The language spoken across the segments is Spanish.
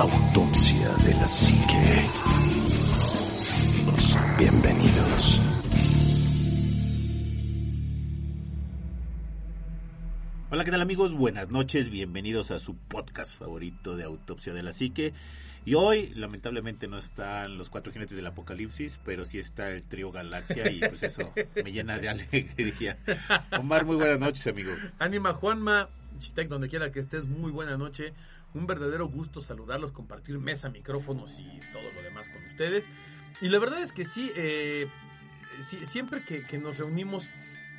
Autopsia de la Psique. Bienvenidos. Hola, ¿qué tal amigos? Buenas noches, bienvenidos a su podcast favorito de Autopsia de la Psique. Y hoy, lamentablemente, no están los cuatro jinetes del apocalipsis, pero sí está el trío Galaxia y pues eso me llena de alegría. Omar, muy buenas noches, amigo. Ánima Juanma, Chitec, donde quiera que estés, muy buena noche. Un verdadero gusto saludarlos, compartir mesa, micrófonos y todo lo demás con ustedes. Y la verdad es que sí, eh, sí siempre que, que, nos reunimos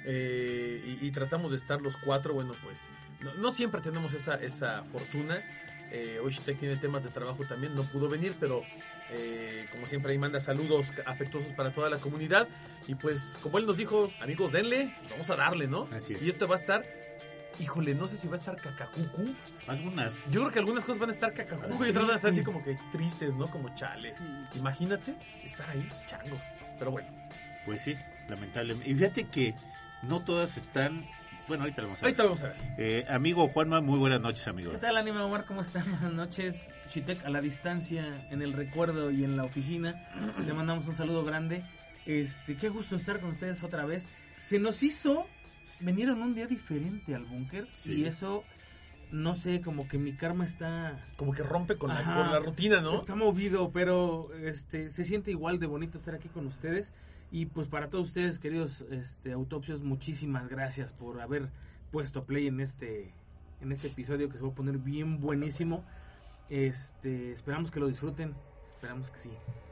eh, y, y, tratamos de estar los cuatro, bueno, pues no, no siempre tenemos esa, esa fortuna. Eh, hoy Shitek tiene temas de trabajo también, no pudo venir, pero eh, como siempre ahí manda saludos afectuosos para toda la comunidad. Y pues como él nos dijo, amigos, denle, pues vamos a darle, ¿no? Así es. Y esto va a estar, híjole, no sé si va a estar cacacucu. Algunas. Yo creo que algunas cosas van a estar cacacucu y otras van a estar así como que tristes, ¿no? Como chale. Sí. Imagínate estar ahí, changos. Pero bueno. Pues sí, lamentablemente. Y fíjate que no todas están bueno, ahorita lo vamos a ver. Ahorita vamos a ver. Eh, amigo Juanma, muy buenas noches, amigo. ¿Qué tal, Anima Omar? ¿Cómo están? Buenas noches. Chitec, a la distancia, en el recuerdo y en la oficina. Le mandamos un saludo grande. Este, qué gusto estar con ustedes otra vez. Se nos hizo venir en un día diferente al búnker sí. y eso no sé, como que mi karma está como que rompe con, la, con la, rutina, ¿no? Está movido, pero este se siente igual de bonito estar aquí con ustedes. Y pues para todos ustedes, queridos este, autopsios, muchísimas gracias por haber puesto play en este, en este episodio que se va a poner bien buenísimo. Este, esperamos que lo disfruten, esperamos que sí.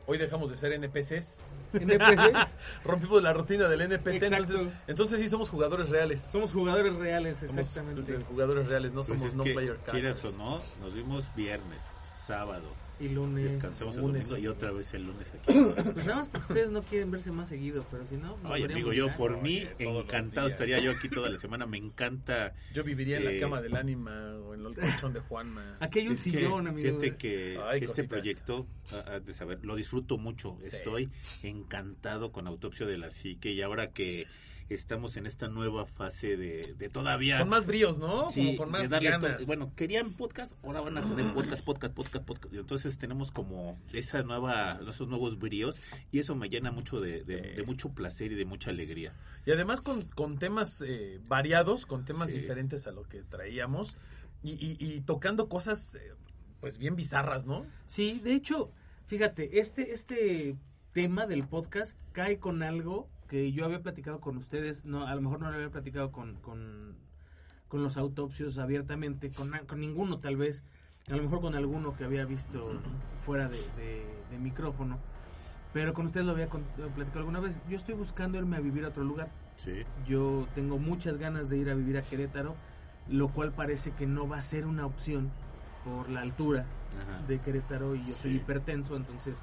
Hoy dejamos de ser NPCs. NPCs. Rompimos la rutina del NPC. Entonces, entonces sí somos jugadores reales. Somos jugadores reales, exactamente. Somos jugadores reales, no pues somos no player Quieras o no, nos vimos viernes, sábado, y lunes. Descansamos el lunes, domingo y otra vez el lunes aquí. Pues nada más porque ustedes no quieren verse más seguido, pero si no. Oye, amigo, yo por mí encantado estaría yo aquí toda la semana. Me encanta. Yo viviría en eh, la cama del ánima o en el colchón de Juanma. Aquí hay un es sillón, que, amigo. Fíjate que Ay, este cositas. proyecto, has de saber, lo disfruto mucho. Sí. Estoy encantado con Autopsia de la Psique y ahora que estamos en esta nueva fase de, de todavía Con más bríos, ¿no? Sí, Como con más ganas. to- Bueno, querían podcast, ahora van a tener podcast, podcast, podcast, podcast. Y entonces tenemos como esa nueva, esos nuevos bríos y eso me llena mucho de, de- Sí. de mucho placer y de mucha alegría. Y además con, con temas eh, variados, con temas Sí. diferentes a lo que traíamos y, y- y tocando cosas eh, pues bien bizarras, ¿no? Sí, de hecho, fíjate, este, este tema del podcast cae con algo que yo había platicado con ustedes, no, a lo mejor no lo había platicado con, con, con los autopsios abiertamente, con, con ninguno tal vez, a lo mejor con alguno que había visto fuera de, de- de micrófono, pero con ustedes lo había con- platicado alguna vez. Yo estoy buscando irme a vivir a otro lugar. Sí. Yo tengo muchas ganas de ir a vivir a Querétaro, lo cual parece que no va a ser una opción por la altura Ajá. de Querétaro y yo soy hipertenso, entonces,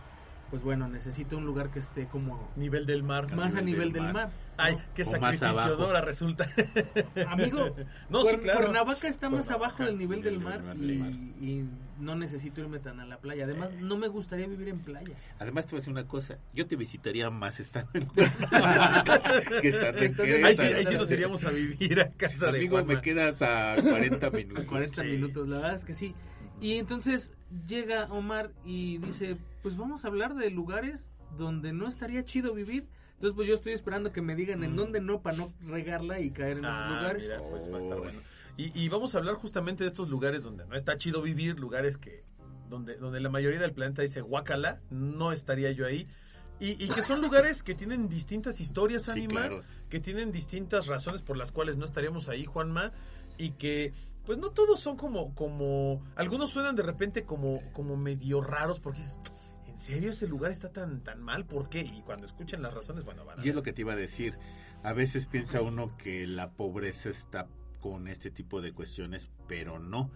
pues bueno, necesito un lugar que esté como Nivel del mar. más a nivel del mar. Ay, ¿no? qué sacrificio. Ahora resulta. Amigo, no, sí, Cuer- claro. Cuernavaca está más abajo del nivel del mar, y, del mar. y no necesito irme tan a la playa. Además, no me gustaría vivir en playa. Además te voy a decir una cosa, yo te visitaría más estando en Cuernavaca que estando en Querétaro. Ahí sí, ahí sí nos iríamos a vivir a casa de Amigo, me quedas a 40 minutos. 40 Sí. minutos, la verdad es que sí. Y entonces llega Omar y dice, pues vamos a hablar de lugares donde no estaría chido vivir. Entonces, pues yo estoy esperando que me digan en dónde no para no regarla y caer en esos Mm. Ah, lugares. mira, pues va a estar bueno. Y, y vamos a hablar justamente de estos lugares donde no está chido vivir, lugares que donde, donde la mayoría del planeta dice guacala, no estaría yo ahí. Y, y que son lugares que tienen distintas historias, Sí, Anima, claro. que tienen distintas razones por las cuales no estaríamos ahí, Juanma, y que pues no todos son como, como, algunos suenan de repente como, como medio raros porque dices, ¿en serio ese lugar está tan, tan mal? ¿Por qué? Y cuando escuchen las razones, bueno, van a Y es lo que te iba a decir. A veces piensa uno que la pobreza está con este tipo de cuestiones, pero no.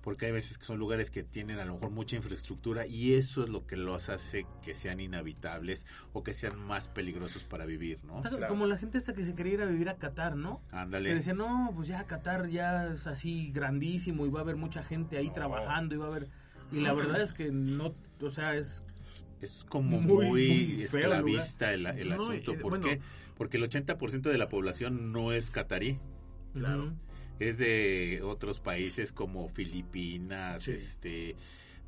Porque hay veces que son lugares que tienen a lo mejor mucha infraestructura y eso es lo que los hace que sean inhabitables o que sean más peligrosos para vivir, ¿no? Está Claro. como la gente esta que se quería ir a vivir a Qatar, ¿no? Que Ándale. decía, no, pues ya Qatar ya es así grandísimo y va a haber mucha gente ahí No. trabajando y va a haber... Y la verdad es que no, o sea, es... Es como Muy, esclavista el, el No, asunto. y- ¿Por bueno. qué? Porque el 80% de la población no es catarí. Claro. Es de otros países como Filipinas, Sí. este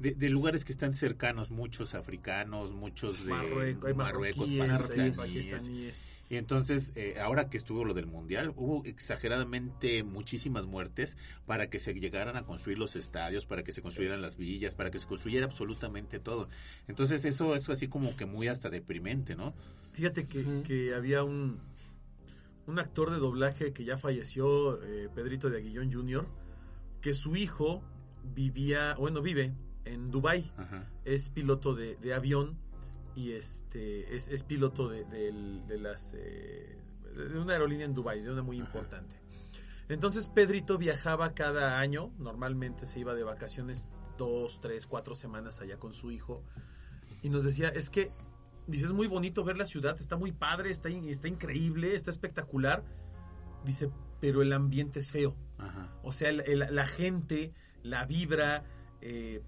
de, de lugares que están cercanos, muchos africanos, muchos de Marruecos, Marruecos, pakistaníes. pakistaníes. Y entonces, eh, ahora que estuvo lo del Mundial, hubo exageradamente muchísimas muertes para que se llegaran a construir los estadios, para que se construyeran las villas, para que se construyera absolutamente todo. Entonces, eso es así como que muy hasta deprimente, ¿no? Fíjate que, había un, un actor de doblaje que ya falleció, eh, Pedrito de Aguillón Jr., que su hijo vivía, bueno, vive en Dubai Ajá. es piloto de, de avión y este es, es piloto de, de las eh, de una aerolínea en Dubai, de una muy importante. Entonces Pedrito viajaba cada año, normalmente se iba de vacaciones dos, tres, cuatro semanas allá con su hijo y nos decía, es que, dice, es muy bonito ver la ciudad, está muy padre, está, está increíble, está espectacular, dice, pero el ambiente es feo. Ajá. O sea, el- el- la gente, la vibra, eh,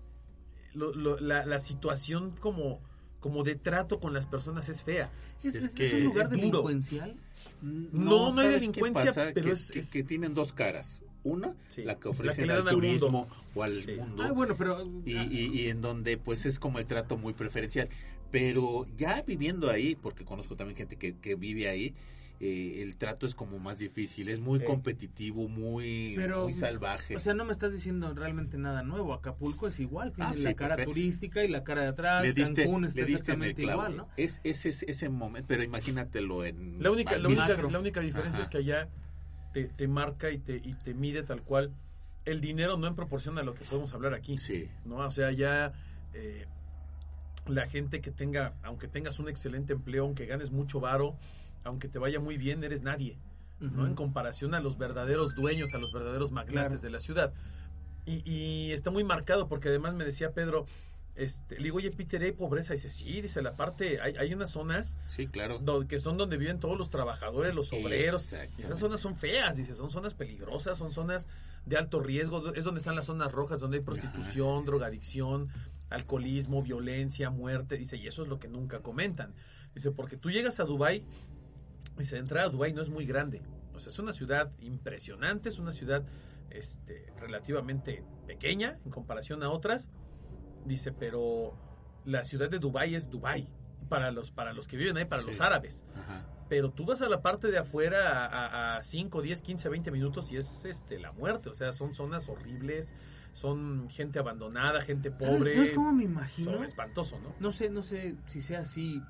lo- lo- la, la situación como, como de trato con las personas es fea. ¿Es, Es es- que es un lugar duro. delincuencial? No, no hay ¿sabes qué delincuencia, pasa? pero que, es- que- es- que tienen dos caras. Una, Sí. la que La ofrecen que al turismo o al Sí. mundo. Ah, bueno, pero... y, y- y en donde pues es como el trato muy preferencial. Pero ya viviendo ahí, porque conozco también gente que, que vive ahí, eh, el trato es como más difícil, es muy Eh. competitivo, muy, Pero, muy salvaje. O sea, no me estás diciendo realmente nada nuevo. Acapulco es igual, tiene Ah, la sí, cara perfecto. turística y la cara de atrás. le diste, Cancún está le diste en el exactamente clavo. igual, ¿no? Es, es, es- ese momento, pero imagínatelo en... La única, la única, la única diferencia Ajá. es que allá te, te marca y te, y te mide tal cual. El dinero no en proporción a lo que podemos hablar aquí. Sí, ¿no? O sea, ya eh, la gente que tenga, aunque tengas un excelente empleo, aunque ganes mucho varo, aunque te vaya muy bien, eres nadie, ¿no? En comparación a los verdaderos dueños, a los verdaderos magnates Claro. de la ciudad. Y, y está muy marcado porque además me decía Pedro, este, le digo, oye, Peter, ¿hay pobreza? Y dice, sí, dice, la parte, hay, hay unas zonas sí, claro. do- que son donde viven todos los trabajadores, los obreros. Y esas zonas son feas, dice, son zonas peligrosas, son zonas de alto riesgo, es donde están las zonas rojas, donde hay prostitución, drogadicción, alcoholismo, violencia, muerte, dice, y eso es lo que nunca comentan. Dice, porque tú llegas a Dubai, dice, de entrada a Dubai no es muy grande, o sea, es una ciudad impresionante, es una ciudad este, relativamente pequeña en comparación a otras, dice, pero la ciudad de Dubai es Dubai para los para los que viven ahí, para Sí. los árabes. Ajá. Pero tú vas a la parte de afuera a, a, 5, 10, 15, 20 minutos y es este la muerte. O sea, son zonas horribles, son gente abandonada, gente ¿Sabes, pobre. ¿Sabes cómo me imagino? Son espantoso, ¿no? No sé, no sé si sea así,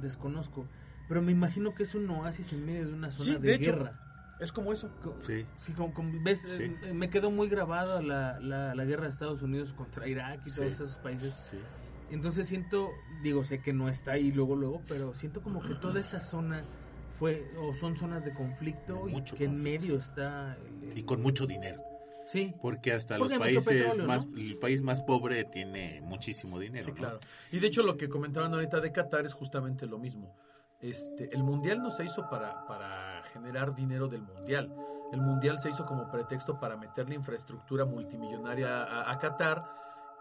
desconozco. Pero me imagino que es un oasis en medio de una zona Sí, de, de hecho. guerra. Es como eso. Sí. Sí, como, como ves, Sí. eh, me quedó muy grabada la, la, la guerra de Estados Unidos contra Irak y Sí. todos esos países. Sí. Entonces siento, digo, sé que no está ahí luego, luego, pero siento como que toda esa zona fue, o son zonas de conflicto y que en medio está... el- Y con mucho dinero. Sí, Porque hasta Porque los países petróleo, más, ¿no? el país más pobre tiene muchísimo dinero. Sí, ¿no? claro. Y de hecho lo que comentaban ahorita de Qatar es justamente lo mismo. Este, el mundial no se hizo para, para generar dinero del mundial. El mundial se hizo como pretexto para meterle infraestructura multimillonaria a, a Qatar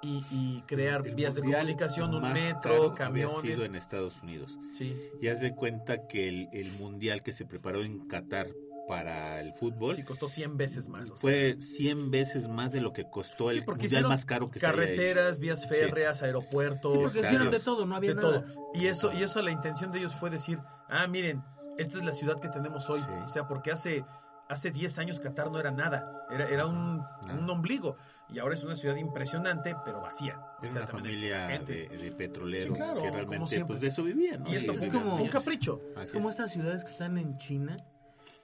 y, y crear El vías de comunicación, un metro, caro había camiones. sido en Estados Unidos. Sí, Y haz de cuenta que el, el mundial que se preparó en Qatar para el fútbol sí, costó 100 veces más. o sea. fue 100 veces más de lo que costó Sí, el mundial más caro que se carreteras, vías férreas, aeropuertos, sí porque hicieron de todo, no había de nada. todo. Y eso, y eso la intención de ellos fue decir, ah, miren, esta es la ciudad que tenemos hoy. Sí. O sea, porque hace, hace 10 años Qatar no era nada, era, era un, Nada. un ombligo. Y ahora es una ciudad impresionante, pero vacía. O Es sea, una también hay familia gente. de, de petroleros Sí, claro, que realmente pues de eso vivían. ¿no? Y esto Sí, es sí, como- un capricho. Así Es como es. estas ciudades que están en China,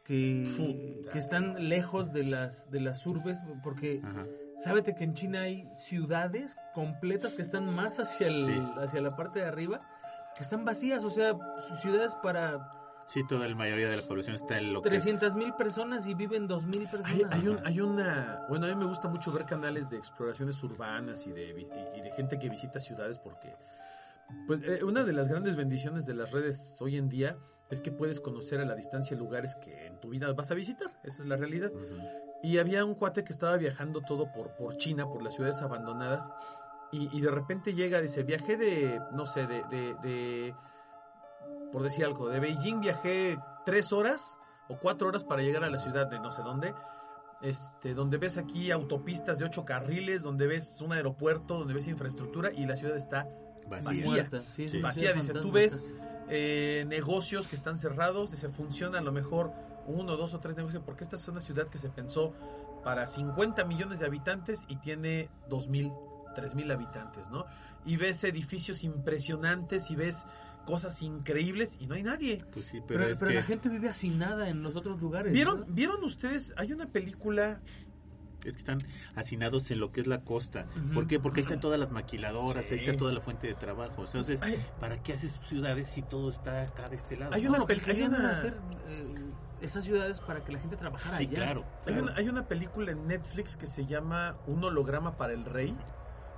que, están lejos de las, de las urbes, porque Ajá. sábete que en China hay ciudades completas que están más hacia, el, Sí. hacia la parte de arriba, que están vacías, o sea, ciudades para Sí, toda la mayoría de la población está en lo que es- 300 mil personas y viven 2 mil personas. Hay, hay un- hay una, bueno, a mí me gusta mucho ver canales de exploraciones urbanas y de, y de gente que visita ciudades porque, pues, eh, una de las grandes bendiciones de las redes hoy en día es que puedes conocer a la distancia lugares que en tu vida vas a visitar, esa es la realidad. Y había un cuate que estaba viajando todo por, por China, por las ciudades abandonadas, y, y de repente llega, dice, viajé de, no sé, de, de, de- por decir algo, de Beijing viajé tres horas o cuatro horas para llegar a la ciudad de no sé dónde, este, donde ves aquí autopistas de ocho carriles, donde ves un aeropuerto, donde ves infraestructura y la ciudad está Vacía. Vacía. Sí, Sí. Dice, tú ves casi. Eh, negocios que están cerrados, se funciona a lo mejor uno, dos o tres negocios, porque esta es una ciudad que se pensó para 50 millones de habitantes y tiene 2.000, 3.000 habitantes, ¿no? Y ves edificios impresionantes y ves cosas increíbles y no hay nadie. Pues sí, pero, Pero, es pero que la gente vive hacinada en los otros lugares. ¿Vieron, ¿no? ¿Vieron ustedes? Hay una película que están hacinados en lo que es la costa. Ujú. ¿Por qué? Porque ahí están todas las maquiladoras, Sí. ahí está toda la fuente de trabajo. Entonces, Ay. ¿para qué haces ciudades si todo está acá de este lado? Hay una No, hay una- hacer eh, esas ciudades para que la gente trabajara Sí, allá. claro. Hay una, hay una película en Netflix que se llama Un holograma para el rey,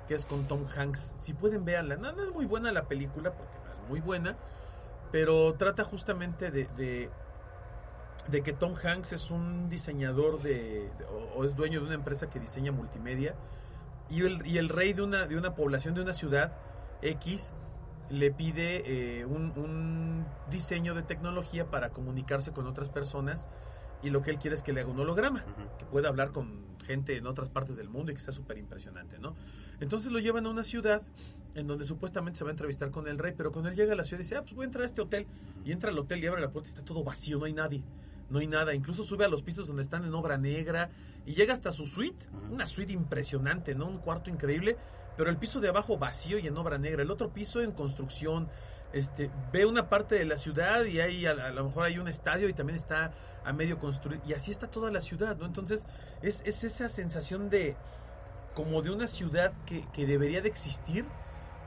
que es con Tom Hanks. Si pueden verla, no, no es muy buena la película, porque no es muy buena, pero trata justamente de, de, de que Tom Hanks es un diseñador de, de- o, o es dueño de una empresa que diseña multimedia, y el, y el rey de una, de una población, de una ciudad X, le pide eh, un, un diseño de tecnología para comunicarse con otras personas y lo que él quiere es que le haga un holograma, que pueda hablar con gente en otras partes del mundo y que sea súper impresionante, ¿no? Entonces lo llevan a una ciudad en donde supuestamente se va a entrevistar con el rey, pero cuando él llega a la ciudad dice, ah, pues voy a entrar a este hotel, y entra al hotel y abre la puerta y está todo vacío, no hay nadie, no hay nada, incluso sube a los pisos donde están en obra negra y llega hasta su suite, una suite impresionante, ¿no? Un cuarto increíble, pero el piso de abajo vacío y en obra negra, el otro piso en construcción, este, ve una parte de la ciudad y hay a, a lo mejor hay un estadio y también está a medio construir y así está toda la ciudad, ¿no? Entonces es, es esa sensación de como de una ciudad que, que debería de existir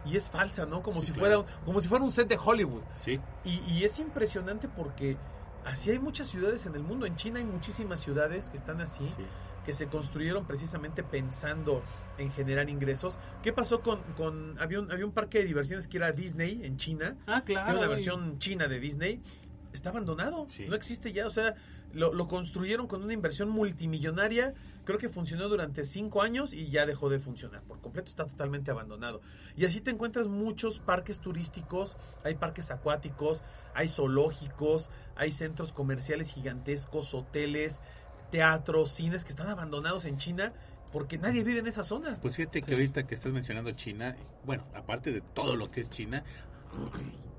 y es falsa, ¿no? Como Sí, si fuera un- como si fuera un set de Hollywood. Sí, Y, y es impresionante porque así hay muchas ciudades en el mundo. En China hay muchísimas ciudades que están así, sí. que se construyeron precisamente pensando en generar ingresos. ¿Qué pasó con, con había, un, había un parque de diversiones que era Disney en China? Ah, que claro. era una versión china de Disney, está abandonado. Sí. No existe ya. O sea, lo, lo construyeron con una inversión multimillonaria. Creo que funcionó durante cinco años y ya dejó de funcionar. Por completo está totalmente abandonado. Y así te encuentras muchos parques turísticos, hay parques acuáticos, hay zoológicos, hay centros comerciales gigantescos, hoteles, teatros, cines que están abandonados en China porque nadie vive en esas zonas. Pues fíjate que ahorita que estás mencionando China, bueno, aparte de todo lo que es China,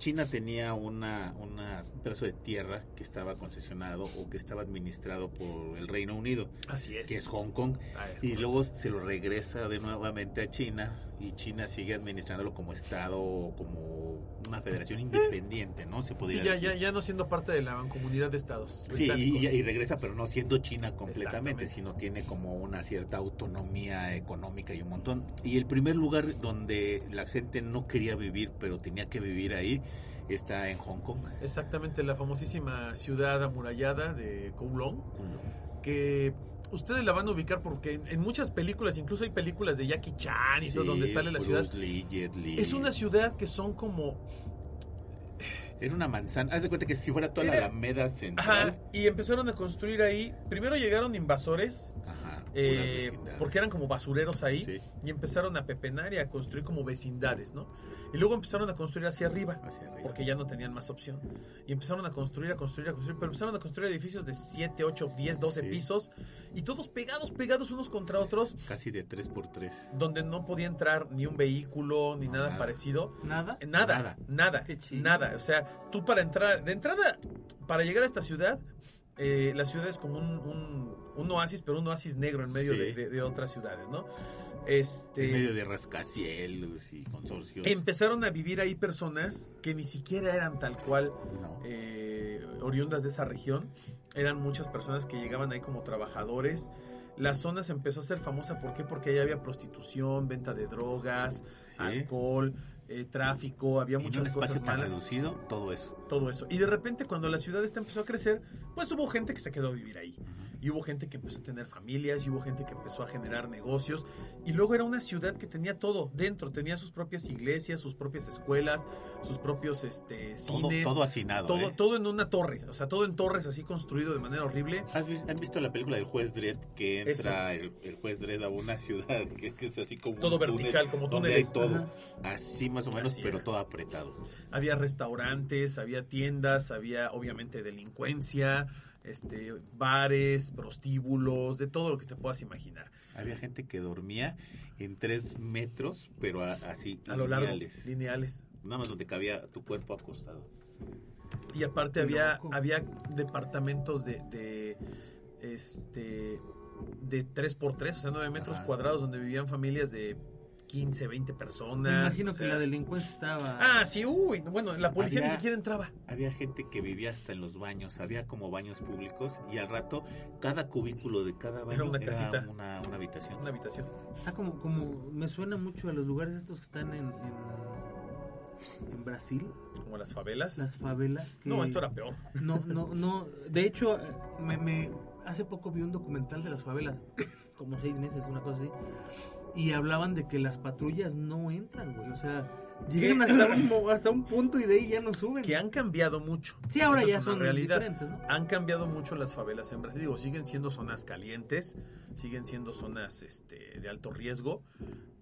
China tenía una, una un pedazo de tierra que estaba concesionado o que estaba administrado por el Reino Unido, Así es. que es Hong Kong, Ah, es y luego se lo regresa de nuevamente a China y China sigue administrándolo como estado, como una federación independiente, ¿no? Se Sí, podría ya, decir. ya, ya no siendo parte de la comunidad de estados. Sí, y, y- regresa, pero no siendo China completamente, sino tiene como una cierta autonomía económica y un montón. Y el primer lugar donde la gente no quería vivir, pero tenía que vivir ahí, está en Hong Kong. Exactamente, la famosísima ciudad amurallada de Kowloon, que ustedes la van a ubicar porque en, en muchas películas, incluso hay películas de Jackie Chan y todo donde sale la ciudad. Lee. Es una ciudad que son como... Era una manzana. Haz de cuenta que si fuera toda la Era- Alameda Ajá, Central. y empezaron a construir ahí. Primero llegaron invasores, Ajá. eh, porque eran como basureros ahí, Sí. y empezaron a pepenar y a construir como vecindades, ¿no? Y luego empezaron a construir hacia arriba. Hacia arriba. porque ya no tenían más opción. Y empezaron a construir, a construir, a construir, pero empezaron a construir edificios de 7, 8, 10, 12 Sí. pisos y todos pegados, pegados unos contra otros, Casi de 3 por 3 donde no podía entrar ni un vehículo ni No, nada, nada. parecido. ¿Nada? Nada, Nada. nada, Qué chido. nada. O sea, tú para entrar, de entrada, para llegar a esta ciudad, eh, la ciudad es como un, un, un oasis, pero un oasis negro en medio Sí. de, de- de otras ciudades, ¿no? Este, En medio de rascacielos y consorcios. empezaron a vivir ahí personas que ni siquiera eran tal cual No. eh, oriundas de esa región. Eran muchas personas que llegaban ahí como trabajadores. La zona se empezó a hacer famosa, ¿por qué? Porque ahí había prostitución, venta de drogas, Sí. alcohol, eh, tráfico, había en un muchas espacio cosas tan malas, reducido, todo eso. todo eso. Y de repente cuando la ciudad esta empezó a crecer, pues hubo gente que se quedó a vivir ahí. Y hubo gente que empezó a tener familias, y hubo gente que empezó a generar negocios. Y luego era una ciudad que tenía todo dentro, tenía sus propias iglesias, sus propias escuelas, sus propios este, cines. todo hacinado. Todo, ¿eh? todo en una torre, o sea, todo en torres así construido de manera horrible. ¿Has vis- ¿Han visto la película del juez Dredd? Que entra el, el juez Dredd a una ciudad que, que es así como Todo un túnel, vertical, como donde hay todo. Ajá. Así más o menos, Así pero era. todo apretado. Había restaurantes, había tiendas, había obviamente delincuencia, este, bares, prostíbulos, de todo lo que te puedas imaginar. Había gente que dormía en tres metros, pero a- así, A lo largo, lineales. lineales. Nada más donde cabía tu cuerpo acostado. Y aparte había, loco. había departamentos de, de este de 3x3, o sea, 9 metros Ajá. cuadrados donde vivían familias de 15, 20 personas. Me imagino o que la delincuencia estaba... Ah, sí, uy, bueno, la policía Había- ni siquiera entraba. Había gente que vivía hasta en los baños, había como baños públicos y al rato cada cubículo de cada baño Era una casita. una, una habitación. Una habitación. Está como, como, me suena mucho a los lugares estos que están en, en, en Brasil, Como las favelas. las favelas. que- No, esto era peor. No, no, no. De hecho, me, me- hace poco vi un documental de las favelas, como seis meses, una cosa así, y hablaban de que las patrullas no entran, güey. O sea, llegan hasta un, hasta un punto y de ahí ya no suben. Que han cambiado mucho. Sí, ahora ya son realidad. diferentes, ¿no? Han cambiado mucho las favelas en Brasil. Digo, siguen siendo zonas calientes, siguen siendo zonas este, de alto riesgo,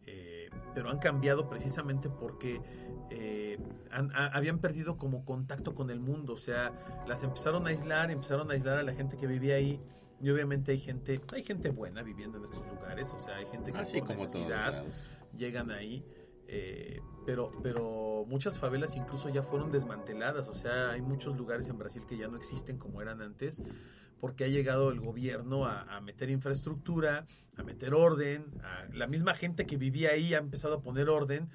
eh, pero han cambiado precisamente porque eh, han- a- habían perdido como contacto con el mundo. O sea, las empezaron a aislar, empezaron a aislar a la gente que vivía ahí. Y obviamente hay gente, hay gente buena viviendo en estos lugares. O sea, hay gente que Así por como necesidad llegan ahí. eh, pero, pero muchas favelas incluso ya fueron desmanteladas. O sea, hay muchos lugares en Brasil que ya no existen como eran antes. Porque ha llegado el gobierno a, a meter infraestructura, a meter orden. a- la misma gente que vivía ahí ha empezado a poner orden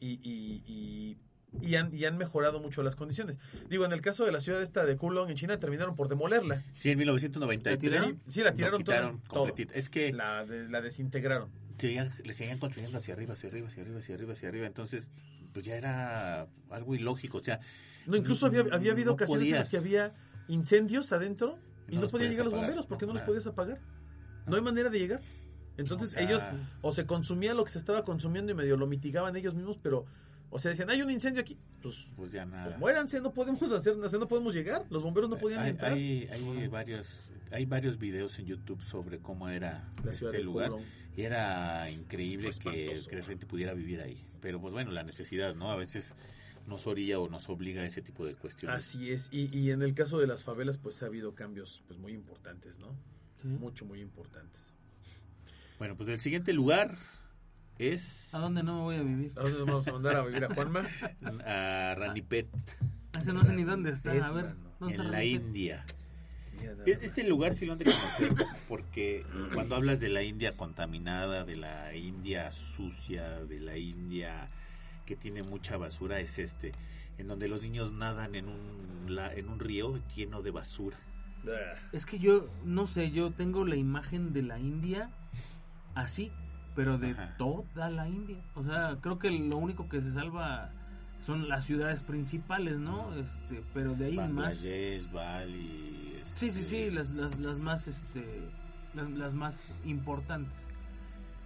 y, y- y- y han, y han mejorado mucho las condiciones. Digo, en el caso de la ciudad esta de Kulon en China terminaron por demolerla. Sí, en 1993. ¿La tiraron? Sí, sí, la tiraron quitaron todo. Es que La, de- la desintegraron. seguían- le seguían construyendo hacia arriba, hacia arriba, hacia arriba, hacia arriba, hacia arriba. Entonces, pues ya era algo ilógico. O sea, No, incluso había, había habido No ocasiones en las que había incendios adentro y No podían llegar los bomberos porque no, No, los nada. podías apagar. No hay manera de llegar. Entonces O sea, ellos o se consumía lo que se estaba consumiendo y medio lo mitigaban ellos mismos, pero, o sea, decían, hay un incendio aquí, pues, pues ya nada. pues muéranse, no podemos hacer, o sea, no podemos llegar, los bomberos no podían hay, entrar. hay, hay varios hay varios videos en YouTube sobre cómo era La este lugar y era increíble que, que la gente pudiera vivir ahí pero pues bueno la necesidad no a veces nos orilla o nos obliga a ese tipo de cuestiones Así es, y, y en el caso de las favelas, pues ha habido cambios pues muy importantes, ¿no? Sí. Mucho, muy importantes. bueno pues el siguiente lugar es ¿A dónde no me voy a vivir? ¿A dónde nos vamos a mandar a vivir a Juanma? a Ranipet Ese no sé ni dónde está. A ver, Mano. ¿dónde está en la? India E-. Este lugar sí lo han de conocer porque cuando hablas de la India contaminada, de la India sucia, de la India que tiene mucha basura, es este, en donde los niños nadan en un, la- en un río lleno de basura. Es que yo, no sé, yo tengo la imagen de la India así, pero de Ajá. toda la India. O sea, creo que lo único que se salva son las ciudades principales, ¿no? Este, pero de ahí más. Bali. Sí, sí, este, sí, las, las, las más, este, las, las más importantes.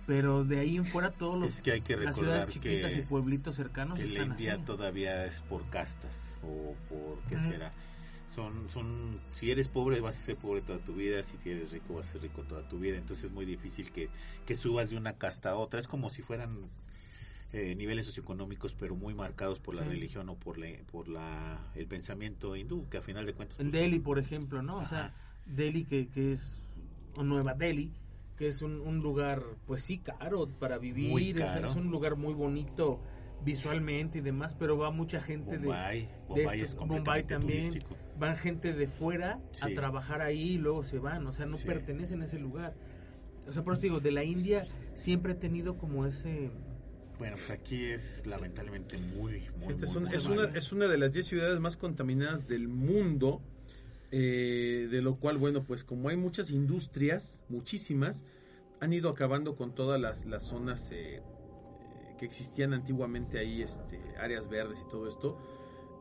Pero de ahí en fuera todos los, Es que hay que las recordar ciudades chiquitas y pueblitos cercanos que la están India así. todavía es por castas o por qué será. Son, son, si eres pobre vas a ser pobre toda tu vida, si eres rico vas a ser rico toda tu vida, entonces es muy difícil que, que subas de una casta a otra, es como si fueran eh, niveles socioeconómicos pero muy marcados por la Sí. religión o por la, por la el pensamiento hindú, que a final de cuentas... En pues, Delhi, por ejemplo, ¿no? O sea. Delhi que, que es, o Nueva Delhi, que es un, un lugar, pues sí, caro para vivir. Es, un lugar muy bonito visualmente y demás, pero va mucha gente de- Bombay, de, Bombay estos- es Bombay también, turístico. van gente de fuera a trabajar ahí y luego se van, o sea, no Sí. pertenecen a ese lugar. O sea, por eso digo, de la India siempre he tenido como ese... Bueno, pues aquí es lamentablemente muy, muy, Esta es, muy, un- muy es mal. una, es una de las 10 ciudades más contaminadas del mundo, eh, de lo cual, bueno, pues como hay muchas industrias, muchísimas, han ido acabando con todas las, las zonas eh, que existían antiguamente ahí, este, áreas verdes y todo esto.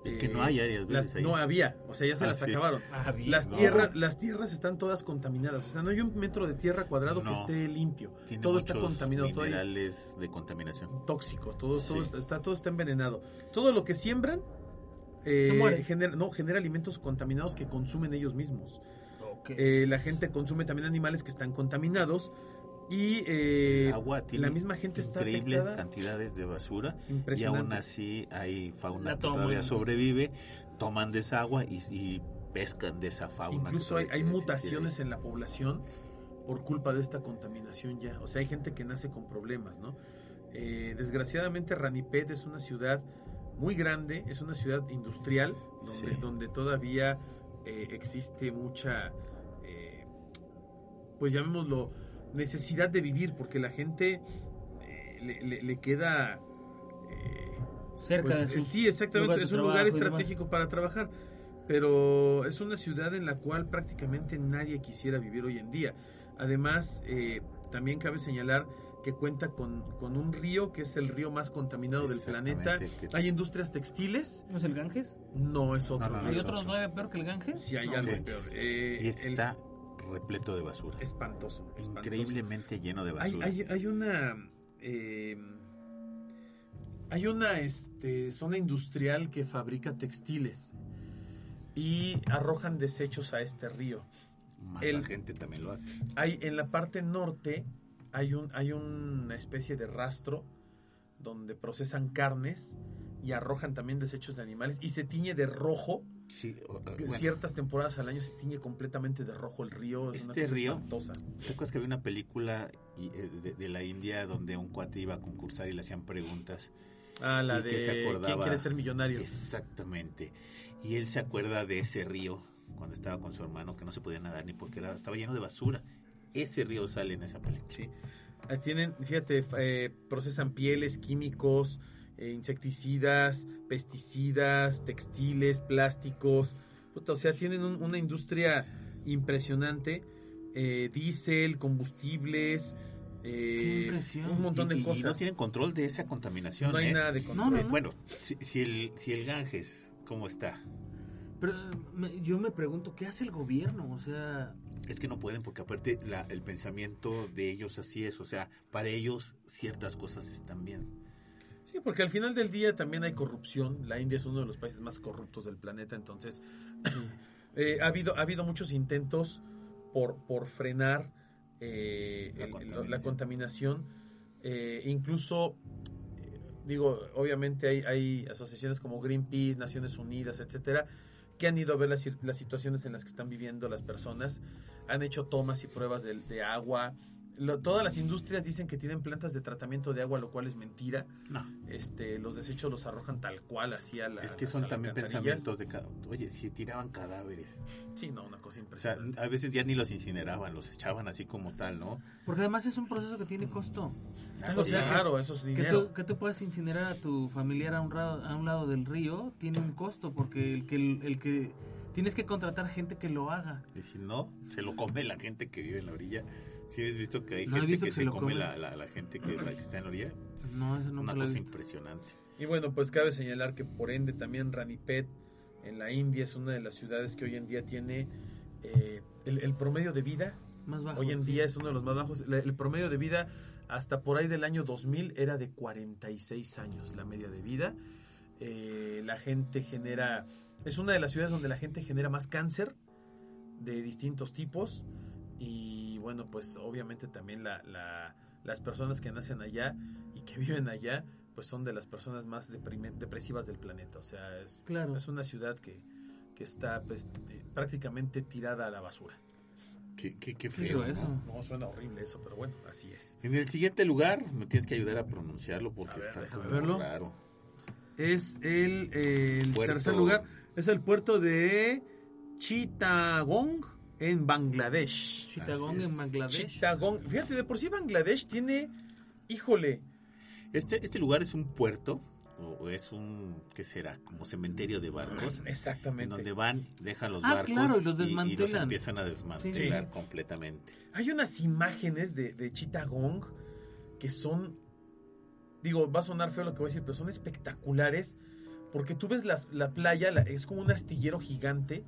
Es que Eh, no hay áreas verdes las- ahí. No había, o sea, ya se Ah, las sí. acabaron. Las No. tierras, las tierras están todas contaminadas, o sea, no hay un metro de tierra cuadrado No. que esté limpio. Tiene todo está contaminado, todo hay- minerales de contaminación. tóxicos, todo, todo Sí. está, está- todo está envenenado. Todo lo que siembran eh, Se muere. genera, no, genera alimentos contaminados que consumen ellos mismos. Eh, la gente consume también animales que están contaminados y eh, El agua tiene la misma gente está increíbles afectada. cantidades de basura y aún así hay fauna que todavía sobrevive, toman de esa agua y, y pescan de esa fauna. Incluso hay, mutaciones en la población por culpa de esta contaminación ya. O sea, hay gente que nace con problemas, ¿no? Eh, desgraciadamente Ranipet es una ciudad muy grande, es una ciudad industrial donde, Sí. donde todavía eh, existe mucha, eh, pues llamémoslo, necesidad de vivir, porque la gente eh, le, le- le queda... eh, Cerca pues, de su sí, exactamente, es un lugar estratégico para trabajar, pero es una ciudad en la cual prácticamente nadie quisiera vivir hoy en día. Además, eh, también cabe señalar que cuenta con, con un río que es el río más contaminado del planeta. Que- Hay industrias textiles, ¿No es el Ganges? no es otro. No, no, no, ¿Hay otros otro. nueve peor que el Ganges? Sí, hay No. algo Sí. peor. Eh, Y el- está repleto de basura. espantoso, espantoso. Increíblemente lleno de Hay, basura. hay, hay una eh, hay una este, zona industrial que fabrica textiles y arrojan desechos a este río. Más el- la gente también lo hace. Hay en la parte norte hay un hay una especie de rastro donde procesan carnes y arrojan también desechos de animales y se tiñe de rojo. Sí, En bueno, ciertas temporadas al año se tiñe completamente de rojo el río. Es una Este cosa río- espantosa. ¿Te acuerdas que había una película eh, de, de la India donde un cuate iba a concursar y le hacían preguntas? Ah, la Y que de se ¿Quién quiere ser millonario? Exactamente. Y él se acuerda de ese río cuando estaba con su hermano que no se podía nadar ni porque era, estaba lleno de basura. Ese río sale en esa película. Sí. Eh, Tienen, fíjate, eh, procesan pieles, químicos, eh, insecticidas, pesticidas, textiles, plásticos. Puta, o sea, tienen un- una industria impresionante. Eh, diésel, combustibles, eh, Qué impresión. un montón Y- de y, y cosas. no tienen control de esa contaminación. No hay ¿eh? nada de control. no, no. Bueno, si, si el, si el Ganges, ¿cómo está? Pero me- yo me pregunto, ¿qué hace el gobierno? O sea, Es que no pueden porque aparte la- el pensamiento de ellos así es. O sea, para ellos ciertas cosas están bien. Sí, porque al final del día también hay corrupción. La India es uno de los países más corruptos del planeta, entonces eh, ha habido ha habido muchos intentos por por frenar eh, La el- contaminación. la contaminación. Eh, incluso digo, obviamente hay, hay asociaciones como Greenpeace, Naciones Unidas, etcétera, que han ido a ver las, las situaciones en las que están viviendo las personas, han hecho tomas y pruebas de, de agua. Lo- todas las industrias dicen que tienen plantas de tratamiento de agua, lo cual es mentira No. este, los desechos los arrojan tal cual así a la Es que son también pensamientos de. Oye, si tiraban cadáveres. Sí, no, una cosa O sea, impresionante. a veces ya ni los incineraban, los echaban así como tal, ¿no? porque además es un proceso que tiene costo. Eso o sea, claro, eso es Que dinero. tú, que tú puedas incinerar a tu familiar a un, lado, a un lado del río tiene un costo porque el que, el, que tienes que contratar gente que lo haga. Y si no, se lo come la gente que vive en la orilla. Si has visto que hay No, gente visto que, que se se lo come come. la, la, la gente que, la que está en la orilla. No, eso Una cosa visto. impresionante. Y bueno, pues cabe señalar que por ende también Ranipet en la India es una de las ciudades que hoy en día tiene eh, el, el promedio de vida. Más bajo. Hoy en día es uno de los más bajos. El promedio de vida hasta por ahí del año 2000 era de 46 años la media de vida. Eh, la gente genera... Es una de las ciudades donde la gente genera más cáncer de distintos tipos. Y bueno, pues obviamente también la, la- las personas que nacen allá y que viven allá, pues son de las personas más depresivas del planeta. O sea, es, Claro. es una ciudad que, que está pues, de- prácticamente tirada a la basura. Qué, qué, qué feo. grueso. ¿no? No, suena horrible eso, pero bueno, así es. En el siguiente lugar, me tienes que ayudar a pronunciarlo porque A ver, está como verlo. raro. Es el, el tercer lugar, es el puerto de Chittagong en Bangladesh. Chittagong en Bangladesh. Chittagong, fíjate, de por sí Bangladesh tiene, híjole, Este, este lugar es un puerto, o es un, ¿qué será? Como cementerio de barcos. En exactamente. donde van, dejan los Ah, barcos claro, y los y, y los desmantelan. empiezan a desmantelar Sí. completamente. Hay unas imágenes de, de Chittagong que son, digo, va a sonar feo lo que voy a decir, pero son espectaculares porque tú ves las- la playa, la- es como un astillero gigante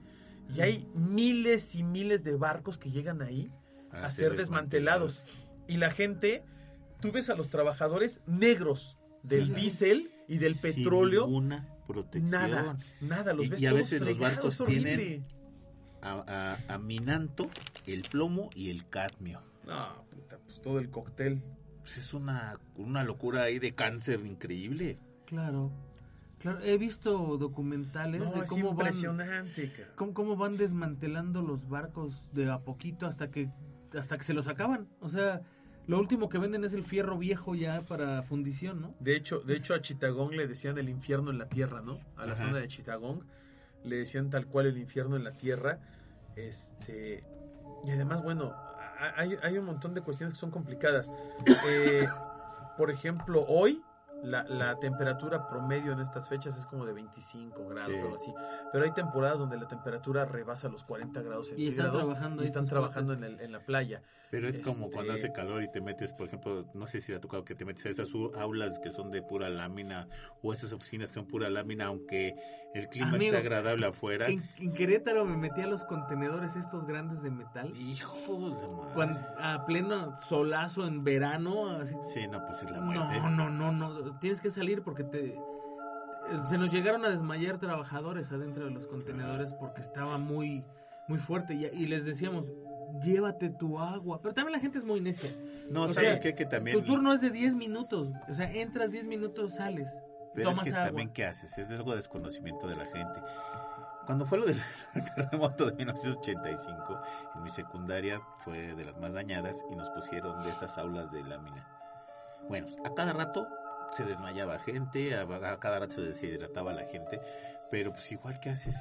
y hay miles y miles de barcos que llegan ahí a, ser desmantelados. Y la gente, tú ves a los trabajadores negros del Sí. diésel y del Sin petróleo. ninguna protección. Nada, nada, los Y- ves y a todos veces los barcos horrible. tienen- A, el plomo y el cadmio. No, puta, pues todo el cóctel. Pues es una, una locura ahí de cáncer increíble. Claro. Claro, he visto documentales No, de cómo van, cómo, cómo van desmantelando los barcos de a poquito hasta que hasta que se los acaban. O sea, lo último que venden es el fierro viejo ya para fundición, ¿no? De hecho, de hecho a Chittagong le decían el infierno en la tierra, ¿no? A la Ajá. zona de Chittagong le decían tal cual el infierno en la tierra. Este y además, bueno, a- hay, hay un montón de cuestiones que son complicadas. Eh, por ejemplo, hoy la, la temperatura promedio en estas fechas es como de 25 grados Sí. o algo así. Pero hay temporadas donde la temperatura rebasa los 40 grados Y están centígrados trabajando y están trabajando en, el- en la playa. Pero es como Este- cuando hace calor y te metes, por ejemplo, no sé si te ha tocado que te metes a esas aulas que son de pura lámina o esas oficinas que son pura lámina, aunque el clima Amigo, esté agradable afuera. En, en Querétaro me metí a los contenedores estos grandes de metal. Hijo de madre. cuan- a pleno solazo en verano, así Sí, no, pues es la muerte. No, no, no, no. Tienes que salir porque te. Se nos llegaron a desmayar trabajadores adentro de los contenedores porque estaba muy, muy fuerte. Y, y les decíamos, llévate tu agua. Pero también la gente es muy necia. No, O ¿sabes sea, qué? Que también... Tu turno es de 10 minutos. O sea, entras 10 minutos, sales. Pero tomas es que agua. también, ¿qué haces? Es algo de desconocimiento de la gente. Cuando fue lo del terremoto de 1985, en mi secundaria fue de las más dañadas y nos pusieron de esas aulas de lámina. Bueno, a cada rato se desmayaba gente, a, a cada rato se deshidrataba la gente, pero pues igual, ¿qué haces?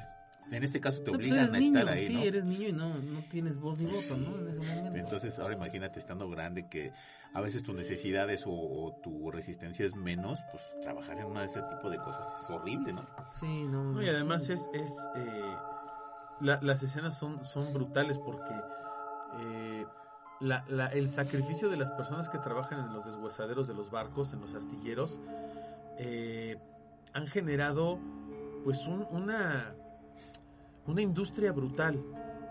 En este caso te No, pues obligan a niño, estar ahí, sí, ¿no? eres niño y no, no tienes voz ni voto, ¿no? En ese momento. Entonces, ahora imagínate estando grande que a veces tus necesidades o, o tu resistencia es menos, pues trabajar en una de ese tipo de cosas es horrible, ¿no? sí, no. No, y además es, es eh, la- las escenas son, son brutales porque eh, la- la- el sacrificio de las personas que trabajan en los deshuesaderos de los barcos, en los astilleros, eh, han generado pues un- una, una industria brutal.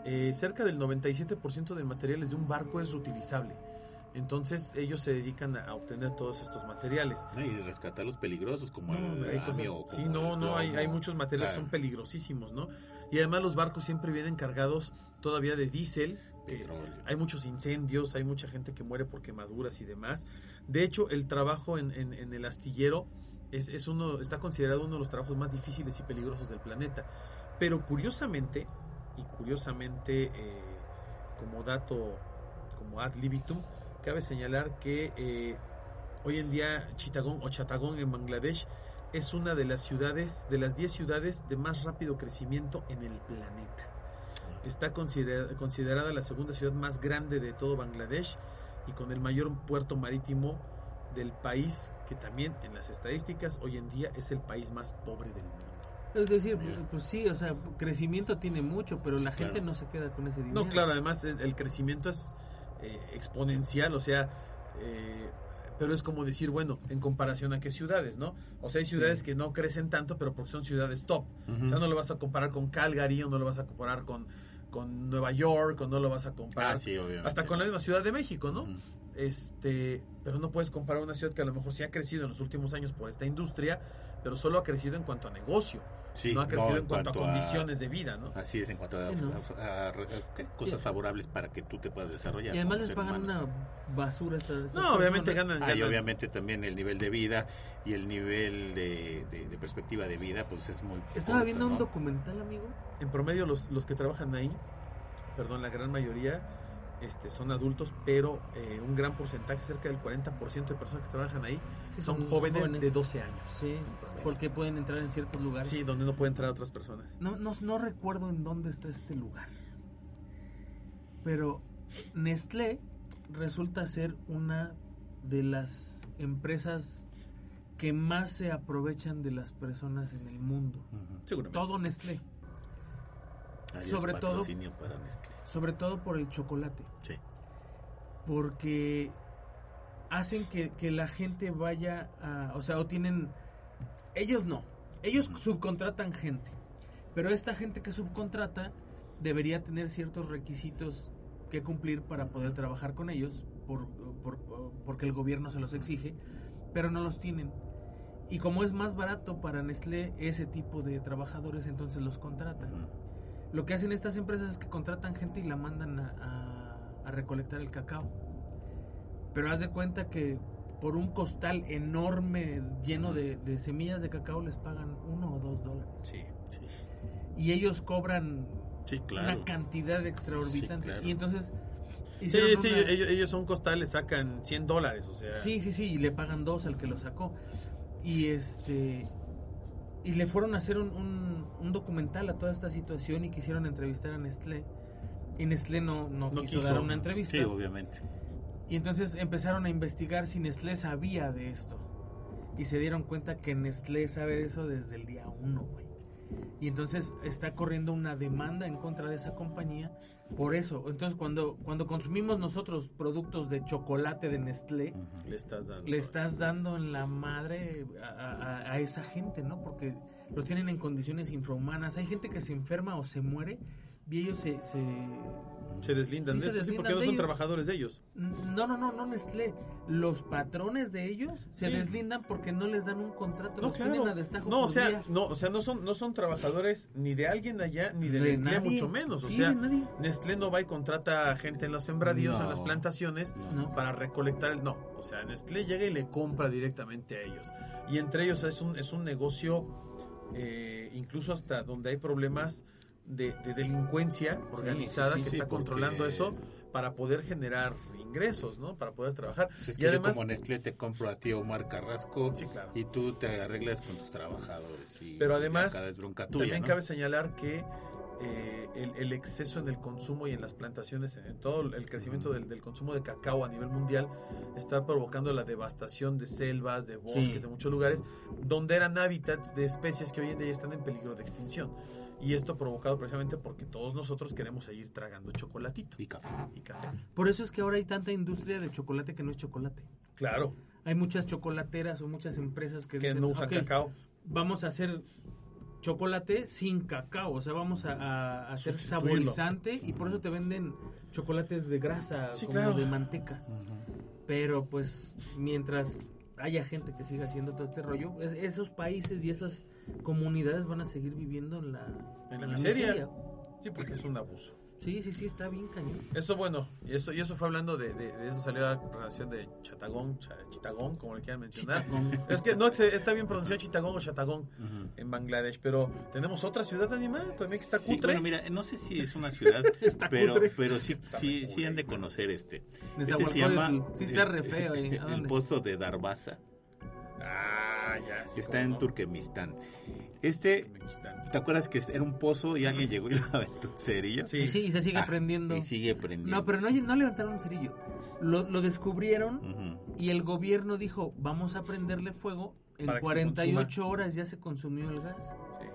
Eh, cerca del 97% de materiales de un barco es reutilizable. Entonces ellos se dedican a, obtener todos estos materiales. Y rescatar los peligrosos como No, el hay cosas- como sí, no, el no, hay, hay muchos materiales O que son peligrosísimos, ¿no? Y además los barcos siempre vienen cargados todavía de diésel. Petróleo. hay muchos incendios, hay mucha gente que muere por quemaduras y demás. De hecho, el trabajo en, en- en el astillero es, es uno, está considerado uno de los trabajos más difíciles y peligrosos del planeta. Pero curiosamente, y curiosamente eh, como dato, como ad libitum, cabe señalar que eh, hoy en día Chittagong o Chattagong en Bangladesh es una de las ciudades, de las 10 ciudades de más rápido crecimiento en el planeta. Está considera- considerada la segunda ciudad más grande de todo Bangladesh y con el mayor puerto marítimo del país, que también en las estadísticas hoy en día es el país más pobre del mundo. Es decir, pues sí, o sea, crecimiento tiene mucho, pero la gente no se queda con ese dinero. No, claro, además el crecimiento es eh, exponencial, o sea, eh, pero es como decir, bueno, en comparación a qué ciudades, ¿no? O sea, hay ciudades que no crecen tanto, pero porque son ciudades top. Ujú. O sea, no lo vas a comparar con Calgary, o no lo vas a comparar con, con Nueva York, o no lo vas a comparar Ah, sí, obviamente. hasta con la misma Ciudad de México, ¿no? Este, pero no puedes comparar una ciudad que a lo mejor sí ha crecido en los últimos años por esta industria, pero solo ha crecido en cuanto a negocio, Sí, no ha crecido no, en, cuanto, a condiciones de vida, ¿no? Así es, en cuanto a, Sí, ¿no? a- a- a- ¿qué? cosas favorables para que tú te puedas desarrollar. Y además les pagan humano. una basura estas, estas No, obviamente ganan, Ah, y obviamente también el nivel de vida y el nivel de, de- de perspectiva de vida, pues es muy. Estaba corto, viendo un documental, amigo. En promedio los, los que trabajan ahí, perdón, la gran mayoría este, son adultos, pero eh, un gran porcentaje, cerca del 40% de personas que trabajan ahí, Sí, son, son jóvenes, jóvenes. de 12 años. Sí, porque pueden entrar en ciertos lugares. Sí, donde no pueden entrar otras personas. No, no, no recuerdo en dónde está este lugar. Pero Nestlé resulta ser una de las empresas que más se aprovechan de las personas en el mundo. Seguramente. Todo Nestlé, Adiós, Sobre todo- patrocinio para Nestlé. Sobre todo por el chocolate. Sí. porque hacen que, que la gente vaya a, o sea, o tienen, ellos no, ellos subcontratan gente, pero esta gente que subcontrata debería tener ciertos requisitos que cumplir para poder trabajar con ellos, por, por- porque el gobierno se los exige, pero no los tienen. Y como es más barato para Nestlé ese tipo de trabajadores, entonces los contratan. Lo que hacen estas empresas es que contratan gente y la mandan a, a- a recolectar el cacao. Pero haz de cuenta que por un costal enorme lleno de, de semillas de cacao les pagan uno o dos dólares. Sí, sí. Y ellos cobran Sí, claro. una cantidad extraorbitante. Sí, claro. Y entonces... Sí, hicieron sí, una- ellos, ellos son costales, sacan 100 dólares, o sea. Sí, sí, sí, y le pagan dos al que lo sacó. Y este y le fueron a hacer un, un- un documental a toda esta situación y quisieron entrevistar a Nestlé. Y Nestlé no, no, No quiso, quiso. dar una entrevista. Sí, obviamente. Y entonces empezaron a investigar si Nestlé sabía de esto. Y se dieron cuenta que Nestlé sabe de eso desde el día uno, güey. Y entonces está corriendo una demanda en contra de esa compañía por eso. Entonces cuando, cuando consumimos nosotros productos de chocolate de Nestlé, Le estás dando. le estás dando en la madre a, a- a esa gente, ¿no? Porque los tienen en condiciones infrahumanas. Hay gente que se enferma o se muere y ellos se... se- Se deslindan Sí, de se eso, sí, porque deslindan no son ellos. trabajadores de ellos. No, no, no, no Nestlé. Los patrones de ellos se Sí. deslindan porque no les dan un contrato. No, los claro. tienen a destajo No, o sea, día. no, o sea, no son, no son trabajadores ni de alguien allá, ni de, De Nestlé, nadie. mucho menos. O Sí, sea. Nestlé no va y contrata a gente en los sembradíos, No. en las plantaciones, No. para recolectar el... No, o sea, Nestlé llega y le compra directamente a ellos. Y entre ellos es un, es un negocio, eh, incluso hasta donde hay problemas de, de delincuencia organizada sí, que sí, está controlando eso para poder generar ingresos, ¿no? Para poder trabajar. Pues es y que además... yo como Nestlé te compro a ti Omar Carrasco claro. y tú te arreglas con tus trabajadores. Y Pero además, bronca tuya, También ¿no? cabe señalar que eh, el, el exceso en el consumo y en las plantaciones, en todo el crecimiento del, del consumo de cacao a nivel mundial, está provocando la devastación de selvas, de bosques, Sí. de muchos lugares, donde eran hábitats de especies que hoy en día están en peligro de extinción. Y esto provocado precisamente porque todos nosotros queremos seguir tragando chocolatito Y café. y café. Por eso es que ahora hay tanta industria de chocolate que no es chocolate. Claro, Hay muchas chocolateras o muchas empresas que, que dicen, no usan "Ok, cacao. vamos a hacer chocolate sin cacao, o sea, vamos a, a hacer saborizante y por eso te venden chocolates de grasa, Sí, como claro. de manteca. Pero pues mientras haya gente que siga haciendo todo este rollo, es- esos países y esas comunidades van a seguir viviendo en la, En la en miseria. Sí, porque es un abuso. Sí, sí, sí, está bien cañón. Eso bueno, y eso, y eso fue hablando de, de, de eso salió la relación de Chatagón, Cha- Chitagón, como le quieran mencionar. Chitagón. Es que no está bien pronunciado Chitagón o Chatagón en Bangladesh, pero tenemos otra ciudad animal también que está Sí, cutre. bueno, mira, no sé si es una ciudad, Está pero, cutre. pero sí, Está sí, sí han de conocer este. Este se llama Sí, está re feo, ¿eh? ¿A el pozo de Darbaza. Ah, ya. sí, Está en no. Turkmenistán. Este, Turkmenistán. ¿te acuerdas que era un pozo y alguien llegó y lo aventó un cerillo? Sí. Y sí, y se sigue Ah, prendiendo. Y sigue prendiendo. No, pero no, no levantaron un cerillo. Lo, lo descubrieron y el gobierno dijo, vamos a prenderle fuego. En Para que se 48 horas ya se consumió el gas. Sí.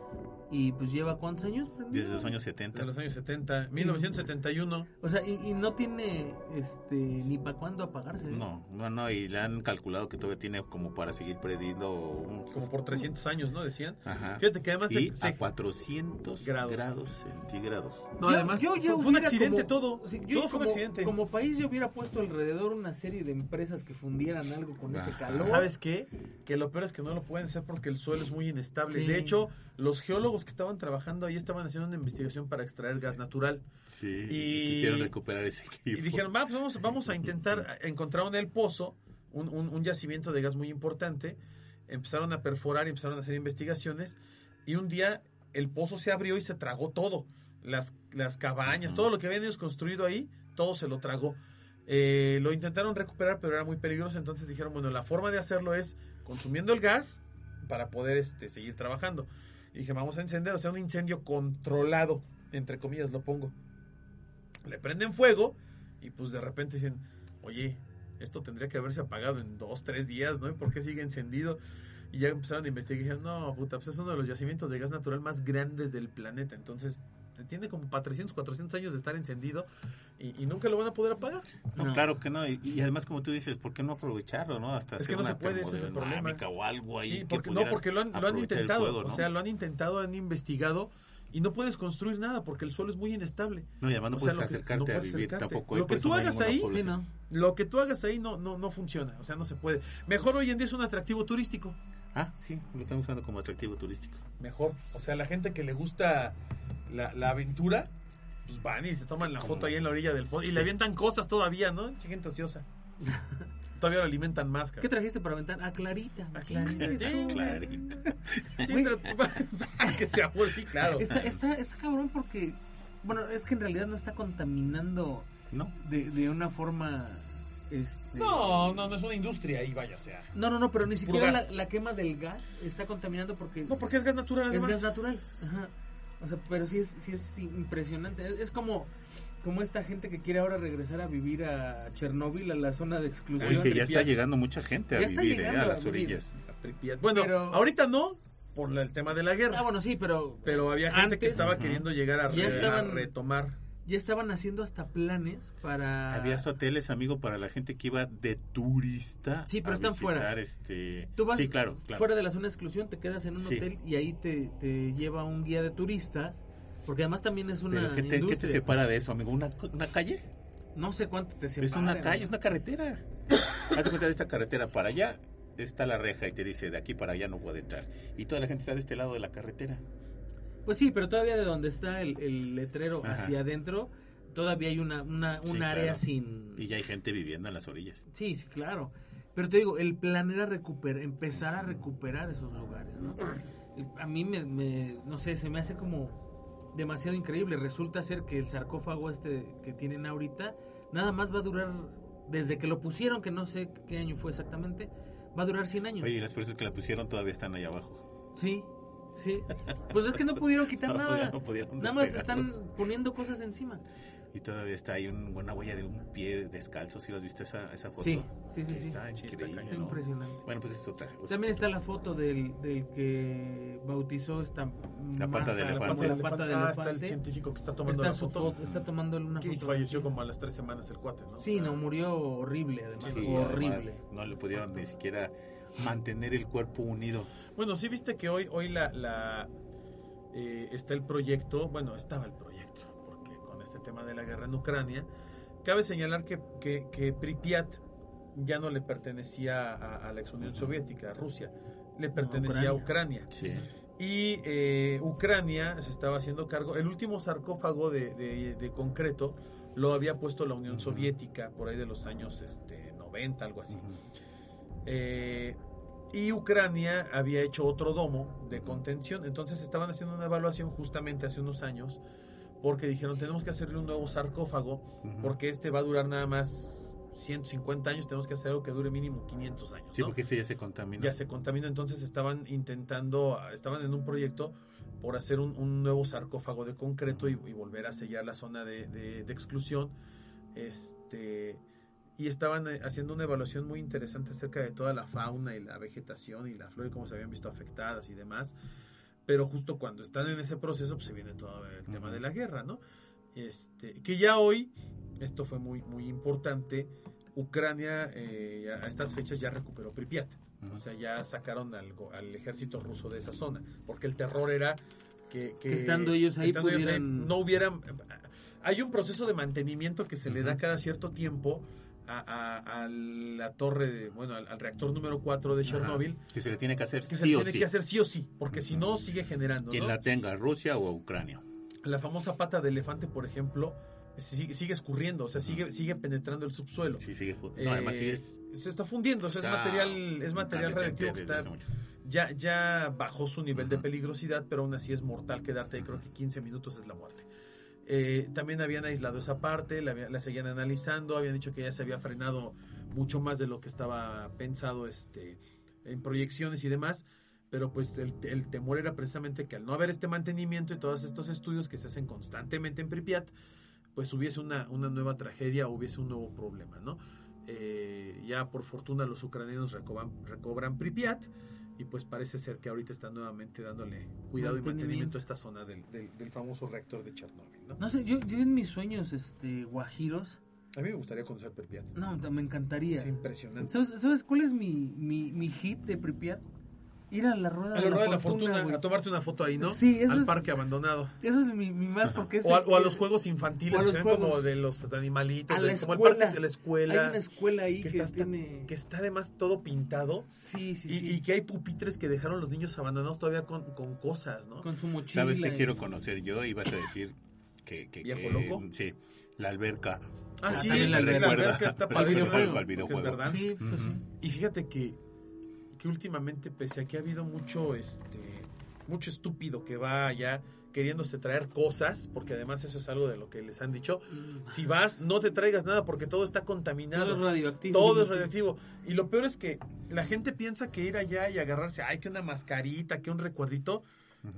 Y pues lleva cuántos años prendido? Desde los años De 70. los años 70, 1971. O sea, y, y no tiene este ni para cuándo apagarse. ¿eh? No, no, no, y le han calculado que todavía tiene como para seguir prendiendo un... Como por 300 años, ¿no? Decían. Ajá. Fíjate que además y se- a 400 Grados. grados, centígrados. No, Yo- además yo ya fue, un accidente como- todo. Sí, yo todo fue un accidente. Como país yo hubiera puesto alrededor una serie de empresas que fundieran algo con ese calor. ¿Sabes qué? Que lo peor es que no lo pueden hacer porque el suelo es muy inestable. Sí. De hecho, los geólogos que estaban trabajando ahí estaban haciendo una investigación para extraer gas natural. Sí, Y- quisieron recuperar ese equipo. Y dijeron, "Va, pues vamos, vamos a intentar encontrar en el pozo un, un- un yacimiento de gas muy importante. Empezaron a perforar y empezaron a hacer investigaciones. Y un día el pozo se abrió y se tragó todo. Las, las cabañas, todo lo que habían ellos construido ahí, todo se lo tragó. Eh, lo intentaron recuperar, pero era muy peligroso. Entonces dijeron, bueno, la forma de hacerlo es consumiendo el gas para poder este, seguir trabajando. Y dije, vamos a encender, o sea, un incendio controlado, entre comillas lo pongo. Le prenden fuego y pues de repente dicen, oye, esto tendría que haberse apagado en dos, tres días, ¿no? ¿Y por qué sigue encendido? Y ya empezaron a investigar y dijeron, no, puta, pues es uno de los yacimientos de gas natural más grandes del planeta. Entonces, tiene como para 300, 400 años de estar encendido y, y nunca lo van a poder apagar. No, No. claro que no. Y, y además, como tú dices, ¿por qué no aprovecharlo, no? Hasta Es hacer que no una se puede, ese es el termodinámica o algo ahí. Sí, que porque, no, pudieras porque lo han, lo han intentado. O ¿no? sea, lo han intentado, han investigado y no puedes construir nada porque el suelo es muy inestable. No, y además no o sea, puedes que- acercarte no a vivir acercarte. tampoco. Lo que tú no hagas ahí, Sí, no. Lo que tú hagas ahí no, no, no funciona. O sea, no se puede. Mejor hoy en día es un atractivo turístico. Ah, sí, lo estamos usando como atractivo turístico. Mejor. O sea, la gente que le gusta la, la aventura, pues van y se toman la foto ahí en la orilla del pozo y le avientan cosas todavía, ¿no? Che, Gente ociosa. todavía lo alimentan más. ¿Qué cabrón. trajiste para aventar? A Clarita. A Clarita, sí, pero- que sea por sí, claro. Está, está, está cabrón porque, bueno, es que en realidad no está contaminando No. de, de una forma... Este... No, no, no es una industria ahí, vaya, o sea. No, no, no, pero ni siquiera la, quema del gas está contaminando porque No, porque es gas natural es gas natural. Ajá. O sea, pero sí es, sí es impresionante. Es, es como, como esta gente que quiere ahora regresar a vivir a Chernóbil, a la zona de exclusión. Oye, que ya está llegando mucha gente a Ya vivir eh, a a las vivir. orillas. A. Bueno, Pero- ahorita no, por el tema de la guerra. Ah, bueno, sí, pero Pero había gente que estaba queriendo llegar a, Ya re- a estaban- retomar. Ya estaban haciendo hasta planes para... Había hasta hoteles, amigo, para la gente que iba de turista. Sí, pero a están fuera. Este... Tú vas sí, claro, claro. fuera de la zona de exclusión, te quedas en un Sí. hotel y ahí te, te lleva un guía de turistas, porque además también es una Pero ¿qué te, qué te separa de eso, amigo? ¿Una, una calle? No sé cuánto te separa. es una calle, es una carretera. Hazte cuenta de esta carretera para allá. Está la reja y te dice de aquí para allá no puede entrar. Y toda la gente está de este lado de la carretera. Pues sí, pero todavía de donde está el, el letrero Ajá. hacia adentro, todavía hay una, una, un Sí, área claro. sin... Y ya hay gente viviendo en las orillas. Sí, claro. Pero te digo, el plan era recuperar, empezar a recuperar esos lugares, ¿no? A mí me, me- no sé, se me hace como demasiado increíble. Resulta ser que el sarcófago este que tienen ahorita, nada más va a durar, desde que lo pusieron, que no sé qué año fue exactamente, va a durar 100 años. Oye, y las personas que la pusieron todavía están allá abajo. Sí, sí. Pues es que no pudieron quitar No, nada. no pudieron nada más están poniendo cosas encima. Y todavía está ahí un- una huella de un pie descalzo. ¿Sí lo has visto esa, esa foto? Sí, sí, sí, sí. Está Sí, está increíble. cañón. Está ¿no? impresionante. Bueno, pues es otra. otra También está la foto del, del que bautizó esta La pata masa, de la elefante. pata- la pata de Ah, está el elefante. científico que está tomando Está, la su foto. foto, está tomando una Que foto. falleció como a las tres semanas el cuate, ¿no? Sí, no, murió horrible, además. Sí, horrible. además, no le pudieron ni siquiera mantener el cuerpo unido. Bueno, sí viste que hoy, hoy la, la eh, está el proyecto, bueno, estaba el proyecto, porque con este tema de la guerra en Ucrania, cabe señalar que, que, que Pripyat ya no le pertenecía a, a la ex Unión Soviética, a Rusia, le pertenecía a Ucrania. Sí. Y eh, Ucrania se estaba haciendo cargo, el último sarcófago de, de- de concreto lo había puesto la Unión. Soviética por ahí de los años este, 90, algo así. Eh, y Ucrania había hecho otro domo de contención. Entonces estaban haciendo una evaluación justamente hace unos años porque dijeron tenemos que hacerle un nuevo sarcófago Ujú. porque este va a durar nada más 150 años, tenemos que hacer algo que dure mínimo 500 años. Sí, ¿no? porque este ya se contaminó. ya se contaminó, entonces estaban intentando, estaban en un proyecto por hacer un, un nuevo sarcófago de concreto y, y volver a sellar la zona de, de- de exclusión. Este, y estaban eh, haciendo una evaluación muy interesante acerca de toda la fauna y la vegetación y la flora y cómo se habían visto afectadas y demás. Pero justo cuando están en ese proceso, pues se viene todo el tema Ujú. de la guerra, ¿no? Este, que ya hoy, esto fue muy, muy importante, Ucrania eh, a estas fechas ya recuperó Pripyat. Ujú. O sea, ya sacaron al, al ejército ruso de esa zona. Porque el terror era que, Que estando ellos ahí estando ellos pudieran- no hubieran... Hay un proceso de mantenimiento que se le da cada cierto tiempo a, a- a la torre, de, bueno, al, al reactor número 4 de Ajá. Chernobyl, Que se le tiene que hacer que se sí le o tiene sí. que hacer sí o sí, porque si no sigue generando. Quien ¿no? la tenga, Rusia o Ucrania. La famosa pata de elefante, por ejemplo, sigue, sigue escurriendo, o sea, sigue, sigue penetrando el subsuelo. Sí, sigue. No, además Eh, se está fundiendo, o sea, es material, es material radioactivo que está ya, ya bajó su nivel de peligrosidad, pero aún así es mortal quedarte ahí, creo que 15 minutos es la muerte. Eh, también habían aislado esa parte, la, la seguían analizando, habían dicho que ya se había frenado mucho más de lo que estaba pensado este, en proyecciones y demás, pero pues el, el temor era precisamente que al no haber este mantenimiento y todos estos estudios que se hacen constantemente en Pripyat, pues hubiese una, una nueva tragedia, hubiese un nuevo problema, ¿no? Eh, ya por fortuna los ucranianos recobran, recobran Pripyat y pues parece ser que ahorita están nuevamente dándole cuidado y Mantenimiento. a esta zona del, del- del famoso reactor de Chernóbil, ¿no? No sé, yo, yo en mis sueños, este, guajiros, A mí me gustaría conocer Pripyat. no, me encantaría. Es impresionante. ¿Sabes, sabes cuál es mi, mi, mi hit de Pripyat? Ir a la rueda, A la rueda de la fortuna, a tomarte una foto ahí, ¿no? Sí, eso Al es- parque abandonado. Eso es mi, mi más porque es O a, el- o a los juegos infantiles que los se ven como juegos. de los animalitos, A de- la como el escuela. parque de la escuela. Hay una escuela ahí que, que, está, hasta- tiene... que está además todo pintado Sí, sí, y, sí. y que hay pupitres que dejaron los niños abandonados todavía con, con cosas, ¿no? Con su mochila. ¿Sabes qué y- quiero conocer yo? Y vas a decir que, que, ¿Viejo que- loco? Sí, la alberca. Ah, sí, también la alberca está El videojuego, el es videojuego. Verdansk. Sí, pues sí. Y fíjate que, que últimamente, pese a que ha habido mucho, este, mucho estúpido que va allá queriéndose traer cosas, porque además eso es algo de lo que les han dicho, si vas, no te traigas nada porque todo está contaminado. Todo es radioactivo. Todo es radioactivo. Y lo peor es que la gente piensa que ir allá y agarrarse, ay, que una mascarita, que un recuerdito,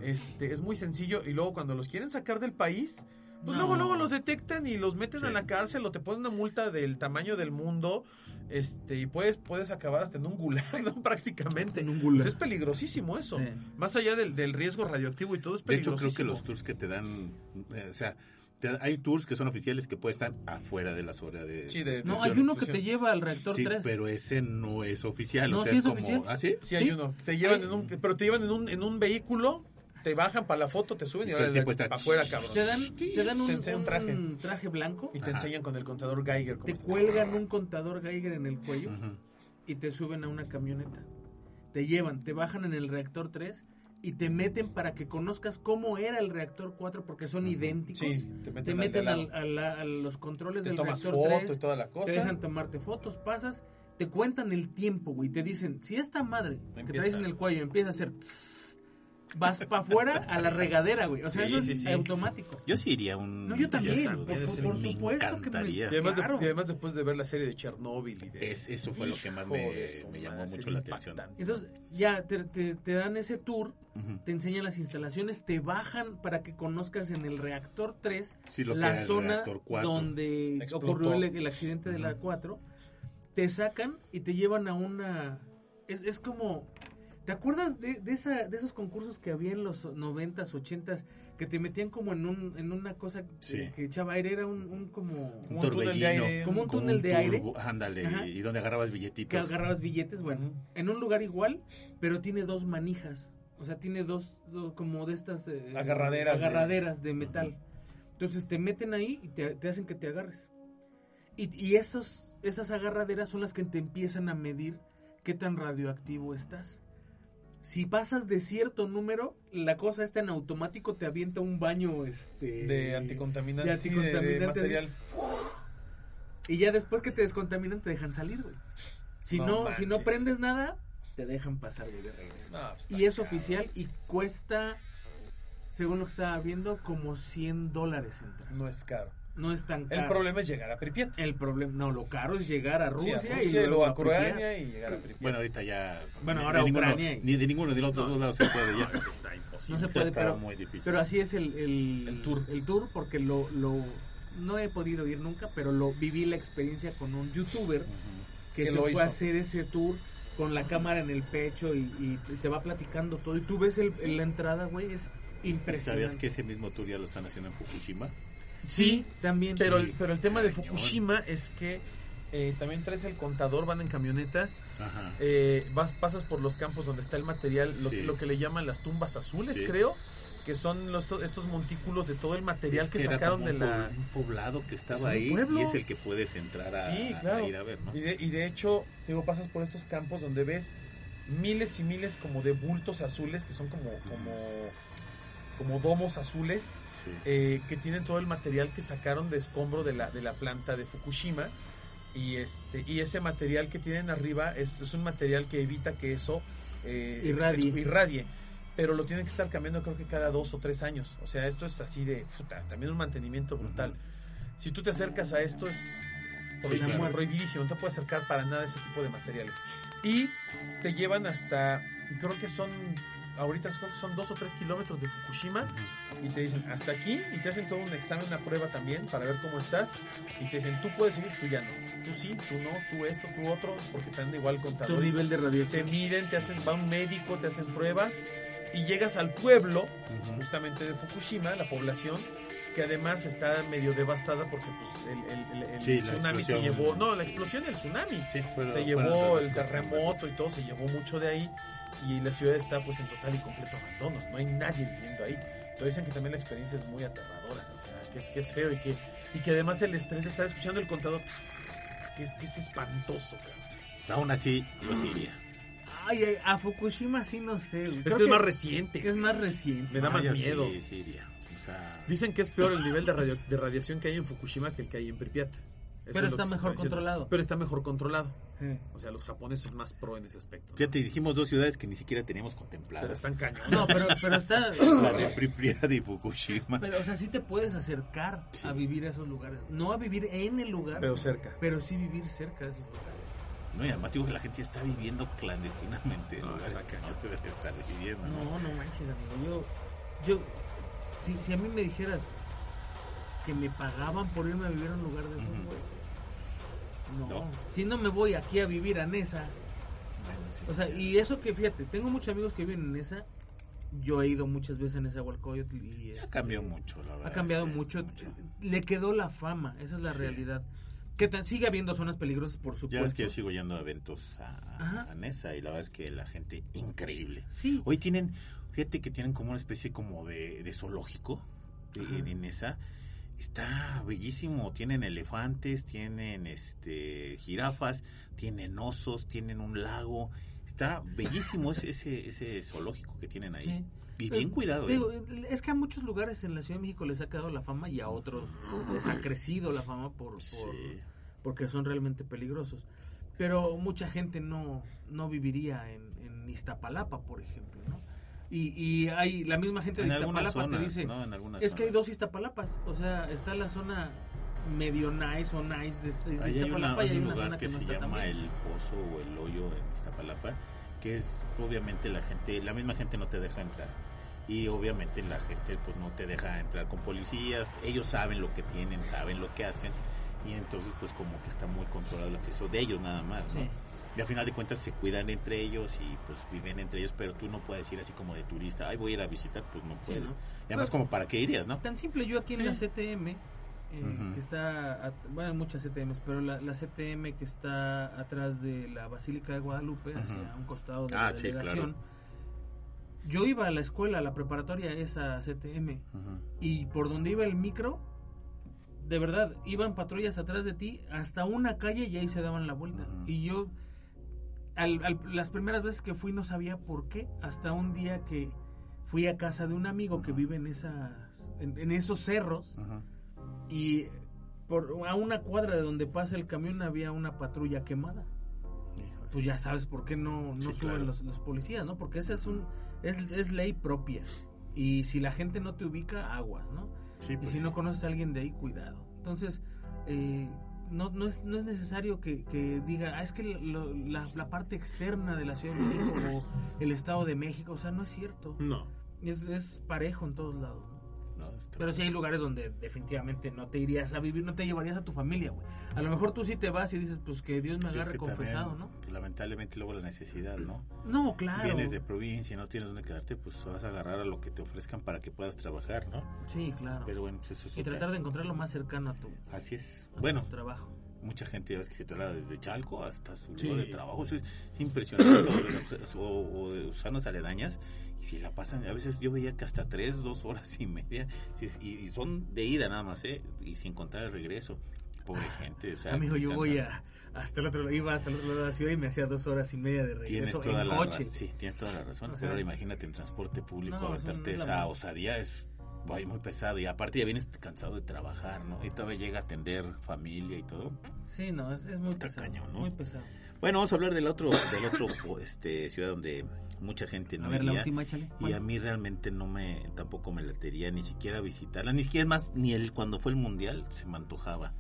este, es muy sencillo. Y luego cuando los quieren sacar del país, pues No. luego, luego los detectan y los meten Sí. a la cárcel o te ponen una multa del tamaño del mundo. Este, y puedes, puedes acabar hasta en un gulag, ¿no? Prácticamente. En un gulag. Pues es peligrosísimo eso. Sí. Más allá del, del riesgo radioactivo y todo es De hecho, peligrosísimo. creo que los tours que te dan, eh, o sea, te- hay tours que son oficiales que pueden estar afuera de las horas de... Sí, de- No, hay uno que te lleva al reactor Sí, 3. pero ese no es oficial. No, o sea, sí es es como... oficial. ¿Ah, sí? Sí, hay Sí. uno. Te llevan Hay- en un, pero te llevan en un, en un vehículo, te bajan para la foto, te suben y Y ahora tiempo está- para afuera, cabrón. Te dan, te dan un, Te traje. un traje blanco, Y te Ajá. enseñan con el contador Geiger. te está. cuelgan un contador Geiger en el cuello y te suben a una camioneta. Te llevan, te bajan en el reactor 3 y te meten para que conozcas cómo era el reactor 4 porque son idénticos. Sí, te meten, te al a, la- a los controles te del tomas reactor foto 3. y toda la cosa. Te dejan tomarte fotos, pasas, te cuentan el tiempo, güey. Te dicen, si esta madre que Empieza. traes en el cuello empieza a hacer... tss, vas para afuera a la regadera, güey. O sea, Sí, eso es sí, automático. Yo sí iría a un... No, yo también, por, por me supuesto que me... encantaría. Y además, de- claro. y además después de ver la serie de Chernobyl y de... Es- eso fue lo que más me, llamó mucho la atención. Entonces, ya te, te- te dan ese tour, te enseñan las instalaciones, te bajan para que conozcas en el reactor 3 Sí, lo que la zona reactor 4. donde Explotó. ocurrió el, el accidente de la Ujú. 4. Te sacan y te llevan a una... Es, es como... ¿Te acuerdas de, de, esa, de esos concursos que había en los 90s, 80s? Que te metían como en, un, en una cosa que, Sí. que echaba aire, era un, un como... Un un túnel de torbellino. aire. Como un Como túnel de aire. Ándale, Ajá. y donde agarrabas que billetitos. agarrabas billetes, bueno, en un lugar igual, pero tiene dos manijas. O sea, tiene dos, dos como de estas... eh, Agarraderas de- agarraderas de, metal. Entonces te meten ahí y te, te hacen que te agarres. Y, y esos, esas agarraderas son las que te empiezan a medir qué tan radioactivo estás. Si pasas de cierto número, la cosa está en automático, te avienta un baño este De anticontaminante. de anticontaminante, material. Y ya después que te descontaminan te dejan salir, güey. Si No no, si no prendes nada, te dejan pasar, güey, de regreso. No, pues, Y es oficial y cuesta, según lo que estaba viendo, como 100 dólares entrar. No es caro. No es tan caro. El problema es llegar a Pripyat. El problema, no, lo caro es llegar a Sí, Rusia, y luego a Ucrania y llegar a Pripyat. Bueno, ahorita ya... Bueno, ni- ahora de ninguno, Ucrania y- Ni de ninguno de los otros dos lados se puede ya. está imposible. No se Ya puede, está pero, muy difícil. pero así es el, el, El tour. El tour, porque lo, lo, no he podido ir nunca, pero lo viví la experiencia con un youtuber que Que se lo fue hizo. a hacer ese tour con la cámara en el pecho y, y te va platicando todo. Y tú ves el, la entrada, güey, es impresionante. ¿Sabías que ese mismo tour ya lo están haciendo en Fukushima? Sí, también. Pero, el- pero el tema de. Fukushima es que eh, también traes el contador, van en camionetas, Ajá. eh, vas, pasas por los campos donde está el material, lo, que le llaman las tumbas azules, Sí. creo, que son los, to- estos montículos de todo el material Es que, sacaron de la... un poblado que Es estaba ahí pueblo. y es el que puedes entrar a, Sí, a claro. ir a ver, ¿no? Y de, y de hecho, te digo, pasas por estos campos donde ves miles y miles como de bultos azules, que son como, como, como domos azules, Sí. eh, que tienen todo el material que sacaron de escombro de la, de la planta de Fukushima. Y, este, y ese material que tienen arriba es, es un material que evita que eso eh, Irradie. ex- irradie. Pero lo tienen que estar cambiando creo que cada dos o tres años. O sea, esto es así de... puta, también un mantenimiento brutal. Si tú te acercas a esto es prohibi- claro. prohibidísimo. No te puedes acercar para nada a ese tipo de materiales. Y te llevan hasta... Creo que son... Ahorita son dos o tres kilómetros de Fukushima y te dicen hasta aquí y te hacen todo un examen, una prueba también para ver cómo estás y te dicen tú puedes seguir, tú ya no, tú sí, tú no, tú esto, tú otro, porque te dan igual tu contador. nivel de te miden, te hacen, va un médico, te hacen pruebas y llegas al pueblo justamente de Fukushima, la población que además está medio devastada porque pues el, el- el- el Sí, la tsunami se llevó, no, la explosión y el tsunami Sí, se llevó el terremoto y todo, se llevó mucho de ahí y la ciudad está pues en total y completo abandono, no hay nadie viviendo ahí. Pero dicen que también la experiencia es muy aterradora, o sea, que es, que es feo y que, y que además el estrés de estar escuchando el contador, que es, que es espantoso, cabrón. Aún así, yo sí iría. Ay, ay, a Fukushima sí no sé. Es Creo que es más reciente. que es más reciente. Me da Ah, más miedo. Sí, sí iría. O sea, Dicen que es peor el nivel de, radio- de radiación que hay en Fukushima que el que hay en Pripyat. Eso Pero es está mejor controlado. Pero está mejor controlado. Sí. O sea, los japoneses son más pro en ese aspecto. ¿no? fíjate, dijimos dos ciudades que ni siquiera teníamos Pero contempladas. están cañón. No, pero, pero está... La de Pripyat y Fukushima. Pero, o sea, sí te puedes acercar Sí. a vivir a esos lugares. No a vivir en el lugar, Pero pero, cerca. sí vivir cerca de esos lugares. No, y además digo que la gente ya está viviendo clandestinamente en No, lugares que no debe de estar viviendo. No, no manches, amigo. Yo, yo, si, si a mí me dijeras que me pagaban por irme a vivir a un lugar de esos, güey. No. No. Si no me voy aquí a vivir a Nesa. Bueno, sí. O sea, y eso que fíjate, tengo muchos amigos que viven en Nesa. Yo he ido muchas veces a Nezahualcóyotl y ha este, cambiado mucho, la verdad. Ha cambiado es que mucho. Le quedó la fama, esa es la Sí. realidad. Que tan, sigue habiendo zonas peligrosas, por Ya ves supuesto. que yo sigo yendo a eventos a, a Nesa y la verdad es que la gente increíble. Sí. Hoy tienen, fíjate que tienen como una especie como de, de zoológico en, en esa. Está bellísimo, tienen elefantes, tienen este jirafas, tienen osos, tienen un lago. Está bellísimo ese, ese, ese zoológico que tienen ahí. Sí. Y Pero, bien cuidado. ¿eh? es que a muchos lugares en la Ciudad de México les ha quedado la fama y a otros les ha crecido la fama por, por- Sí. porque son realmente peligrosos. Pero mucha gente no, no viviría en, en Iztapalapa, por ejemplo, ¿no? Y, y hay la misma gente de En Iztapalapa te zonas, dice, ¿no? En algunas es que hay dos Iztapalapas, o sea, está la zona medio nice o nice de, este- de Ahí hay, una- Iztapalapa y hay un una lugar zona que, que no se está llama el Pozo o el Hoyo en Iztapalapa, que es obviamente la gente, la misma gente no te deja entrar. Y obviamente la gente pues no te deja entrar con policías, ellos saben lo que tienen, saben lo que hacen y entonces pues como que está muy controlado el acceso de ellos nada más, ¿no? Sí. Y al final de cuentas se cuidan entre ellos y pues viven entre ellos, pero tú no puedes ir así como de turista, ay voy a ir a visitar, pues no Sí, puedes. ¿no? Y además como para qué irías, ¿no? Tan simple yo aquí en la CTM, eh, Ujú. que está, at- bueno, hay muchas CTMs, pero la, la CTM que está atrás de la Basílica de Guadalupe, hacia Ujú. un costado de Ah, la sí, delegación, claro. yo iba a la escuela, a la preparatoria, esa CTM, y por donde iba el micro, de verdad, iban patrullas atrás de ti hasta una calle y ahí se daban la vuelta. Y yo, al- al- las primeras veces que fui no sabía por qué, hasta un día que fui a casa de un amigo que vive en, esas, en, en esos cerros Ujú. y por, a una cuadra de donde pasa el camión había una patrulla quemada. Híjole. Pues ya sabes por qué no, no Sí, suben claro. los, los policías, ¿no? Porque esa es un es, es ley propia. Y si la gente no te ubica, aguas, ¿no? Sí, y pues si sí. no conoces a alguien de ahí, cuidado. Entonces, eh, no, no, es, no es necesario que, que diga, ah, es que lo- la, la parte externa de la Ciudad de México o el Estado de México, o sea, no es cierto. No. Es, es parejo en todos lados. Pero sí hay lugares donde definitivamente no te irías a vivir, no te llevarías a tu familia, güey. A lo mejor tú sí te vas y dices, pues que Dios me Es agarre que confesado, también, ¿no? Lamentablemente luego la necesidad, ¿no? No, claro. Vienes de provincia y no tienes dónde quedarte, pues vas a agarrar a lo que te ofrezcan para que puedas trabajar, ¿no? Sí, claro. Pero bueno, pues eso es y otra- tratar de encontrar lo más cercano a tu, Así es. a Bueno, tu trabajo. Mucha gente ya ves que se traslada desde Chalco hasta su Sí. lugar de trabajo. Eso es impresionante. o, o de zonas aledañas. Y si la pasan, a veces yo veía que hasta tres, dos horas y media. Y, y son de ida nada más, ¿eh? Y sin contar el regreso. Pobre gente. O sea, Amigo, yo voy a hasta el otro lado, iba hasta el otro lado de la ciudad y me hacía dos horas y media de Tienes regreso toda en la coche. Sí, tienes toda la razón. O sea, pero ahora imagínate en transporte público no, aventarte esa osadía es ay, muy pesado. Y aparte ya vienes cansado de trabajar, ¿no? Y todavía llega a atender familia y todo. Sí, no, es, es muy Está pesado. Muy pesado. Bueno, vamos a hablar del otro, del otro este, ciudad donde mucha gente no a ver, la última, échale. Y a mí realmente no me, tampoco me latería ni siquiera visitarla, ni siquiera más, ni el cuando fue el mundial se me antojaba.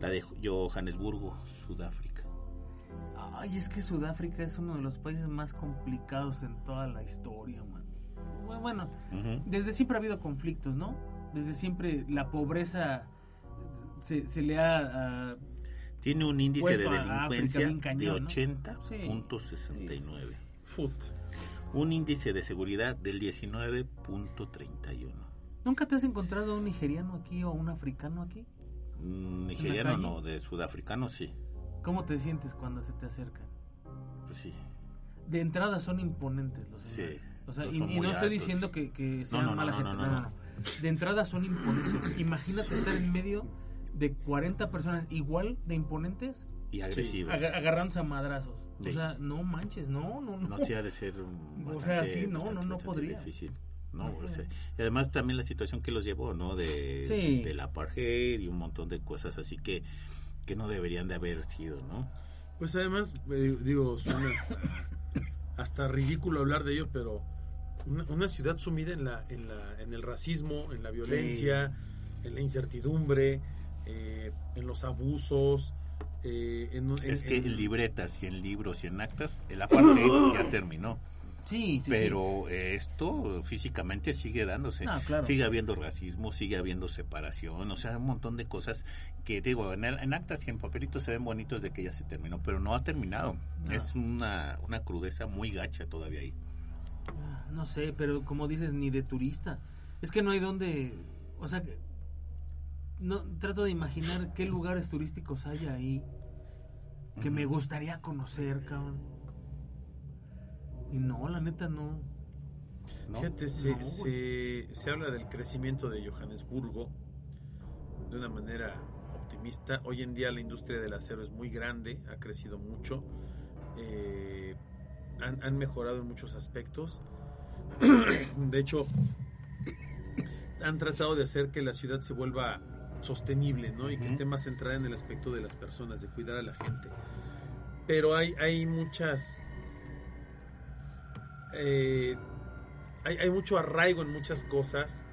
La de Johannesburgo, Sudáfrica. Ay, es que Sudáfrica es uno de los países más complicados en toda la historia, man. Bu- Bueno, desde siempre ha habido conflictos, ¿no? Desde siempre la pobreza se, se le ha... ah, Tiene un índice de África delincuencia bien cañón, de ¿no? 80.69. Foot. Un índice de seguridad del 19.31. ¿Nunca te has encontrado un nigeriano aquí o un africano aquí? Mm, Nigeriano no, de sudafricano sí. ¿Cómo te sientes cuando se te acercan? Pues sí. De entrada son imponentes los Sí, señores. O sea, los y, no estoy altos. diciendo que, que sean no, no, mala no, gente. no, No, no, no, no. De entrada son imponentes. Imagínate estar en medio de 40 personas igual de imponentes Y agresivas. aga- agarrándose a madrazos. Sí. O sea, no manches, no, no, no. No, sí ha de ser O sea, sí, no, bastante, no, no podría. difícil. ¿no? O sea, y además también la situación que los llevó, ¿no? De, Sí. del apartheid y un montón de cosas así que, que no deberían de haber sido, ¿no? Pues además, eh, digo, suena hasta, hasta ridículo hablar de ello, pero una, una ciudad sumida en, la, en, la, en el racismo, en la violencia, en la incertidumbre, eh, en los abusos. eh, en, en- Es que en- en libretas y en libros y en actas, el apartheid ya terminó. Sí, sí. Pero eh, esto físicamente sigue dándose. Ah, claro. Sigue habiendo racismo, sigue habiendo separación, o sea, un montón de cosas que digo, en, el- en actas y en papelitos se ven bonitos de que ya se terminó, pero no ha terminado. No. Es una, una crudeza muy gacha todavía ahí. No sé, pero como dices, ni de turista. Es que no hay donde. O sea, que- no trato de imaginar qué lugares turísticos hay ahí que me gustaría conocer, cabrón. Y no, la neta no. ¿no? Fíjate, se, No, se, se habla del crecimiento de Johannesburgo de una manera optimista. Hoy en día la industria del acero es muy grande, ha crecido mucho, eh, han, han mejorado en muchos aspectos. De hecho, han tratado de hacer que la ciudad se vuelva sostenible, ¿no? Y que esté más centrada en el aspecto de las personas, de cuidar a la gente. Pero hay, hay muchas eh, hay, hay mucho arraigo en muchas cosas,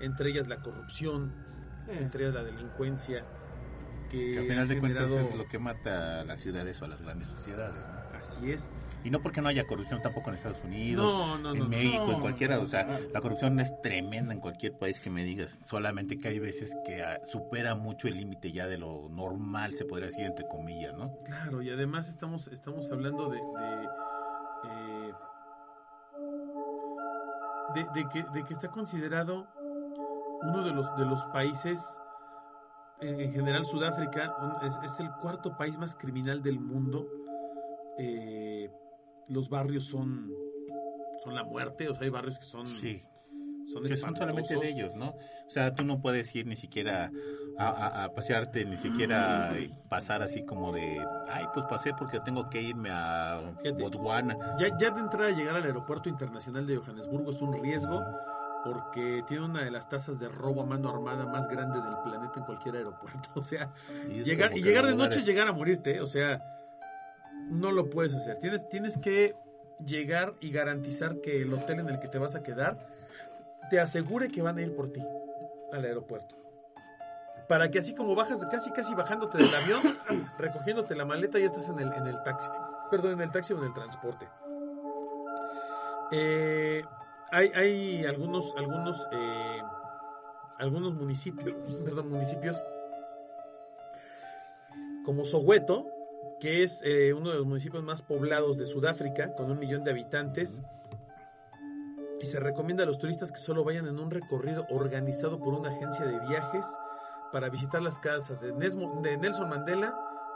entre ellas la corrupción, Eh, entre ellas la delincuencia, que, Que al final de ha cuentas generado- es lo que mata a las ciudades o a las grandes sociedades. ¿no? Así es. Y no porque no haya corrupción tampoco en Estados Unidos, No, no, no. en no. México, en cualquiera. o sea, la corrupción es tremenda en cualquier país que me digas. Solamente que hay veces que ah, supera mucho el límite ya de lo normal, se podría decir, entre comillas, ¿no? Claro, y además estamos, estamos hablando de, de, eh, de, de que, de que está considerado uno de los, de los países, en, en general Sudáfrica, es, es el cuarto país más criminal del mundo. Eh, los barrios son, son la muerte, o sea, hay barrios que son, Sí. son Que son solamente de ellos, ¿no? O sea, tú no puedes ir ni siquiera a, a- a pasearte, ni siquiera pasar así como de, ay, pues pasé porque tengo que irme a Fíjate. Botswana. Ya, ya de entrada a llegar al aeropuerto internacional de Johannesburgo es un riesgo porque tiene una de las tasas de robo a mano armada más grande del planeta en cualquier aeropuerto. O sea, Y llegar, y llegar de noche es llegar a morirte. ¿eh? O sea, no lo puedes hacer. Tienes, tienes que llegar y garantizar que el hotel en el que te vas a quedar te asegure que van a ir por ti al aeropuerto. Para que así como bajas, casi casi bajándote del avión, recogiéndote la maleta, ya estás en el, en el taxi. Perdón, en el taxi o en el transporte. Eh, hay, hay algunos, algunos, eh, algunos municipios, perdón, municipios como Soweto, que es eh, uno de los municipios más poblados de Sudáfrica, con un millón de habitantes. Y se recomienda a los turistas que solo vayan en un recorrido organizado por una agencia de viajes para visitar las casas de, Nesmo- de Nelson Mandela,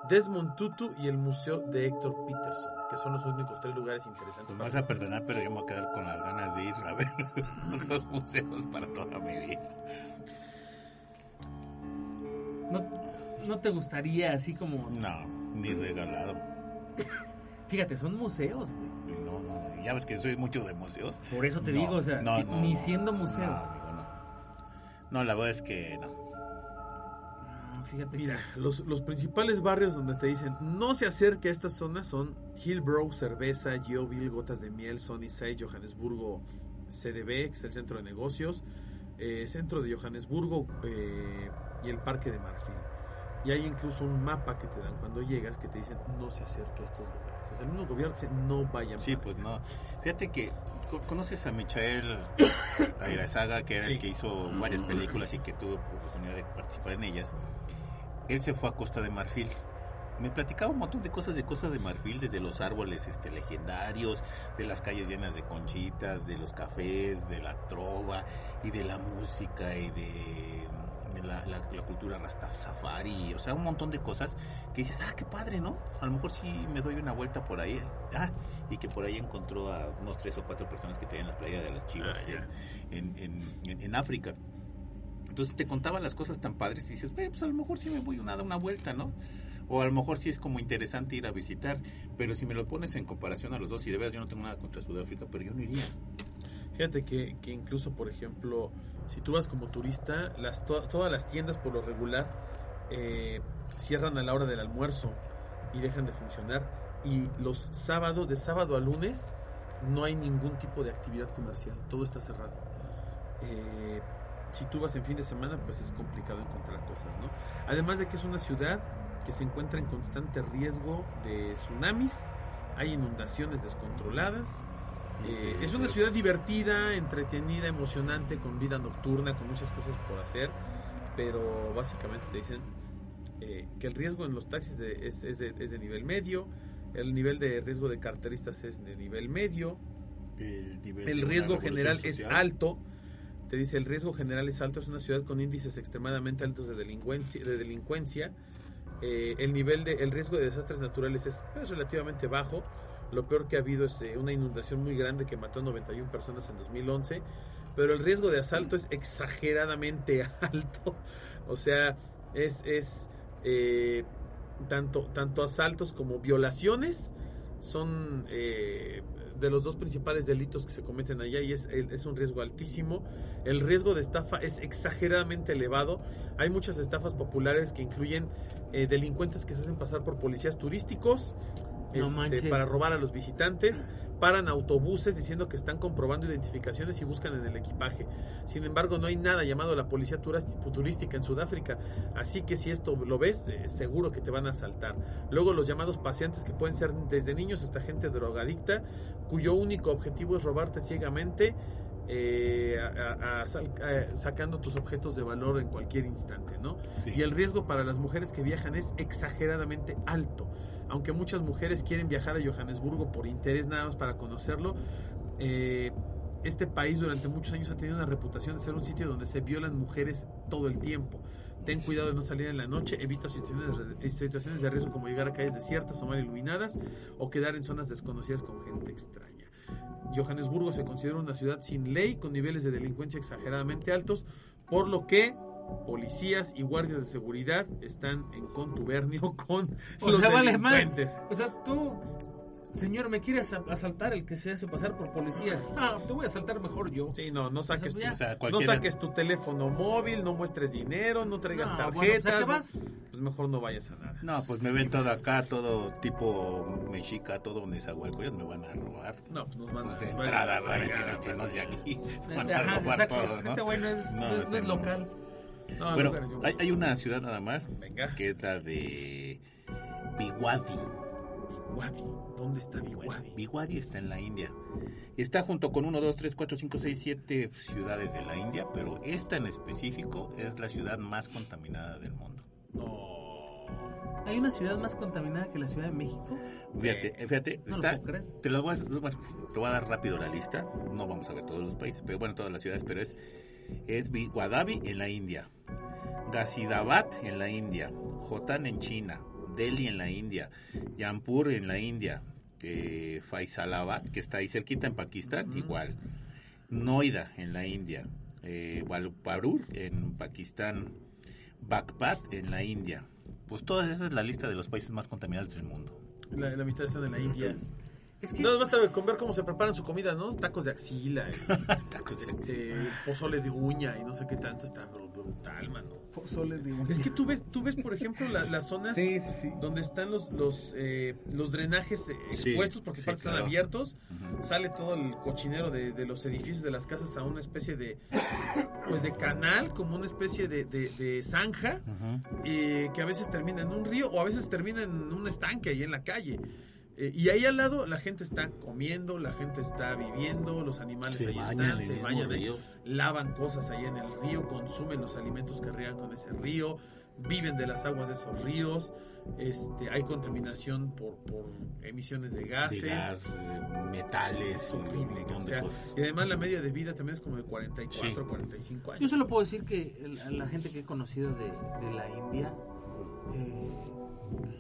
Desmond Tutu y el Museo de Héctor Peterson, que son los únicos tres lugares interesantes. Pues me vas a perdonar, pero yo me voy a quedar con las ganas de ir a ver esos museos para toda mi vida. ¿No, no te gustaría así como... No, ni regalado. Fíjate, son museos, güey. No, no, no. Ya ves que soy mucho de museos. Por eso te No, digo, o sea, no, si- no, ni no. siendo museos. No, amigo, no. No, la verdad es que no. No, Fíjate Mira, que- los, los principales barrios donde te dicen no se acerque a estas zonas son Hillbrow, Cerveza, Geoville, Gotas de Miel, Sunnyside, Johannesburgo, CDB, que es el centro de negocios, eh, centro de Johannesburgo eh, y el Parque de Marfil. Y hay incluso un mapa que te dan cuando llegas que te dicen no se acerque a estos lugares. O sea, el mismo gobierno dice no vayan. Sí, para pues allá". no. Fíjate que co- conoces a Michael Airazaga, que era Sí. el que hizo varias películas y que tuve oportunidad de participar en ellas. Él se fue a Costa de Marfil. Me platicaba un montón de cosas de Costa de Marfil, desde los árboles este, legendarios, de las calles llenas de conchitas, de los cafés, de la trova y de la música y de la, la- la cultura rastafari, o sea, un montón de cosas que dices, ah, qué padre, ¿no? A lo mejor sí me doy una vuelta por ahí. Ah, y que por ahí encontró a unos tres o cuatro personas que tenían las playas de las chivas Ah, en, en, en- en África. Entonces te contaban las cosas tan padres y dices, bueno, pues a lo mejor sí me voy a dar una vuelta, ¿no? O a lo mejor sí es como interesante ir a visitar, pero si me lo pones en comparación a los dos, y de verdad yo no tengo nada contra Sudáfrica, pero yo no iría. Fíjate que, que incluso, por ejemplo, si tú vas como turista, todas las tiendas por lo regular eh, cierran a la hora del almuerzo y dejan de funcionar. Y los sábados, de sábado a lunes, no hay ningún tipo de actividad comercial, todo está cerrado. Eh, si tú vas en fin de semana, pues es complicado encontrar cosas, ¿no? Además de que es una ciudad que se encuentra en constante riesgo de tsunamis, hay inundaciones descontroladas. Eh, es una ciudad divertida, entretenida, emocionante, con vida nocturna, con muchas cosas por hacer, pero básicamente te dicen eh, que el riesgo en los taxis de- es, es de, es de nivel medio, el nivel de riesgo de carteristas es de nivel medio, El, nivel el riesgo general es social. alto. Te dice, el riesgo general es alto, es una ciudad con índices extremadamente altos de delincuencia. De delincuencia. Eh, el nivel de, el riesgo de desastres naturales es pues, relativamente bajo. Lo peor que ha habido es eh, una inundación muy grande que mató a 91 personas en 2011. Pero el riesgo de asalto es exageradamente alto. O sea, es, es eh, tanto, tanto asaltos como violaciones son eh, de los dos principales delitos que se cometen allá y es, es un riesgo altísimo. El riesgo de estafa es exageradamente elevado. Hay muchas estafas populares que incluyen delincuentes que se hacen pasar por policías turísticos No este, para robar a los visitantes. Paran autobuses diciendo que están comprobando identificaciones y buscan en el equipaje. Sin embargo, no hay nada llamado la policía turística en Sudáfrica. Así que si esto lo ves, eh, seguro que te van a asaltar. Luego los llamados paseantes que pueden ser desde niños hasta gente drogadicta, cuyo único objetivo es robarte ciegamente, eh, a- a- a sal- a- sacando tus objetos de valor en cualquier instante, ¿no? Sí. Y el riesgo para las mujeres que viajan es exageradamente alto. Aunque muchas mujeres quieren viajar a Johannesburgo por interés nada más para conocerlo, eh, este país durante muchos años ha tenido una reputación de ser un sitio donde se violan mujeres todo el tiempo. Ten cuidado de no salir en la noche, evita situaciones de riesgo como llegar a calles desiertas o mal iluminadas o quedar en zonas desconocidas con gente extraña. Johannesburgo se considera una ciudad sin ley con niveles de delincuencia exageradamente altos, por lo que policías y guardias de seguridad están en contubernio con O los sea, vale delincuentes. O sea, tú, señor, me quieres asaltar el que se hace pasar por policía. Ah, te voy a asaltar mejor yo. Sí, no, no saques, O sea, tu, O sea, no saques tu teléfono móvil, no muestres dinero, no traigas No, tarjetas. bueno, o sea. Pues mejor no vayas a nada. No, pues me ven todo acá, todo tipo mexica, todo nezahualcóyotl, me van a robar. No, pues nos van Pues a... de a- entrada, van a van decir, a- no es de aquí. Van a robar exacto. todo, ¿no? Este güey no es, No, no es- no este es no. local. No, Bueno, hay, hay una ciudad nada más, Venga. que es la de Biwadi. Biwadi. ¿Dónde está Biwadi? Biwadi está en la India. Está junto con 1, 2, 3, 4, 5, 6, 7 ciudades de la India, pero esta en específico es la ciudad más contaminada del mundo. No. ¿Hay una ciudad más contaminada que la Ciudad de México? Fíjate, fíjate, No lo está, puedo creer. te, lo voy a, bueno, te voy a dar rápido la lista. No vamos a ver todos los países, pero bueno, todas las ciudades, pero es, es Guadabi en la India, Ghaziabad en la India, Hotan en China, Delhi en la India, Jampur en la India, eh, Faisalabad, que está ahí cerquita en Pakistán, igual, Noida en la India, eh, en Pakistán, Bagpat en la India. Pues toda esa es la lista de los países más contaminados del mundo. La, la mitad está en la India. Es que No, basta con ver cómo se preparan su comida, ¿no? Tacos de axila, eh, Tacos de este, pozole de uña y no sé qué tanto. Está brutal, mano. pozole de Es que tú ves, tú ves por ejemplo, la- las zonas Sí, sí, sí. donde están los los, eh, los drenajes eh, Sí, expuestos porque sí, aparte están claro. abiertos. Ujú. Sale todo el cochinero de, de los edificios de las casas a una especie de pues de canal, como una especie de, de- de zanja, Ujú. eh, que a veces termina en un río o a veces termina en un estanque ahí en la calle. Eh, y ahí al lado la gente está comiendo, la gente está viviendo, los animales Se ahí bañan están, se bañan ahí, lavan cosas ahí en el río, consumen los alimentos que riegan con ese río, viven de las aguas de esos ríos, este, hay contaminación por, por emisiones de gases. de gas, eh, metales, Es horrible, o sea, y además la media de vida también es como de 44, Sí. 45 años. Yo solo puedo decir que el- la gente que he conocido de, de la India, eh,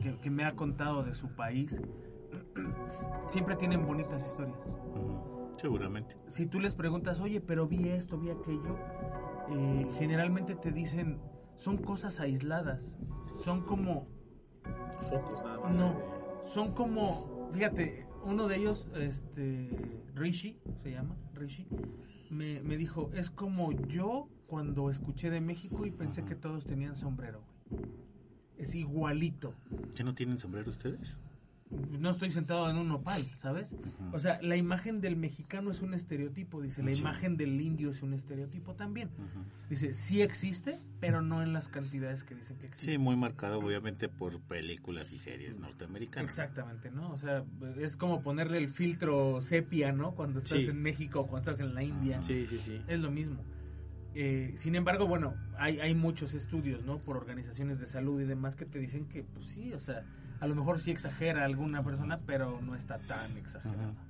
que, que me ha contado de su país, siempre tienen bonitas historias. Seguramente. Si tú les preguntas, oye, pero vi esto, vi aquello, eh, generalmente te dicen, son cosas aisladas, son como Focos nada más. No, son como, fíjate, uno de ellos, este, Rishi, se llama, Rishi, me, me dijo, es como yo cuando escuché de México y pensé que todos tenían sombrero. güey. Es igualito. ¿Ya no tienen sombrero ustedes? No estoy sentado en un nopal, ¿sabes? O sea, la imagen del mexicano es un estereotipo, dice. La Sí. imagen del indio es un estereotipo también. Dice, sí existe, pero no en las cantidades que dicen que existe. Sí, muy marcado obviamente por películas y series norteamericanas. Exactamente, ¿no? O sea, es como ponerle el filtro sepia, ¿no? Cuando estás Sí. en México o cuando estás en la India. Sí, sí, sí. Es lo mismo. Eh, sin embargo, bueno, hay, hay muchos estudios, ¿no? Por organizaciones de salud y demás que te dicen que, pues sí, o sea, a lo mejor sí exagera alguna persona, pero no está tan exagerado. Ujú.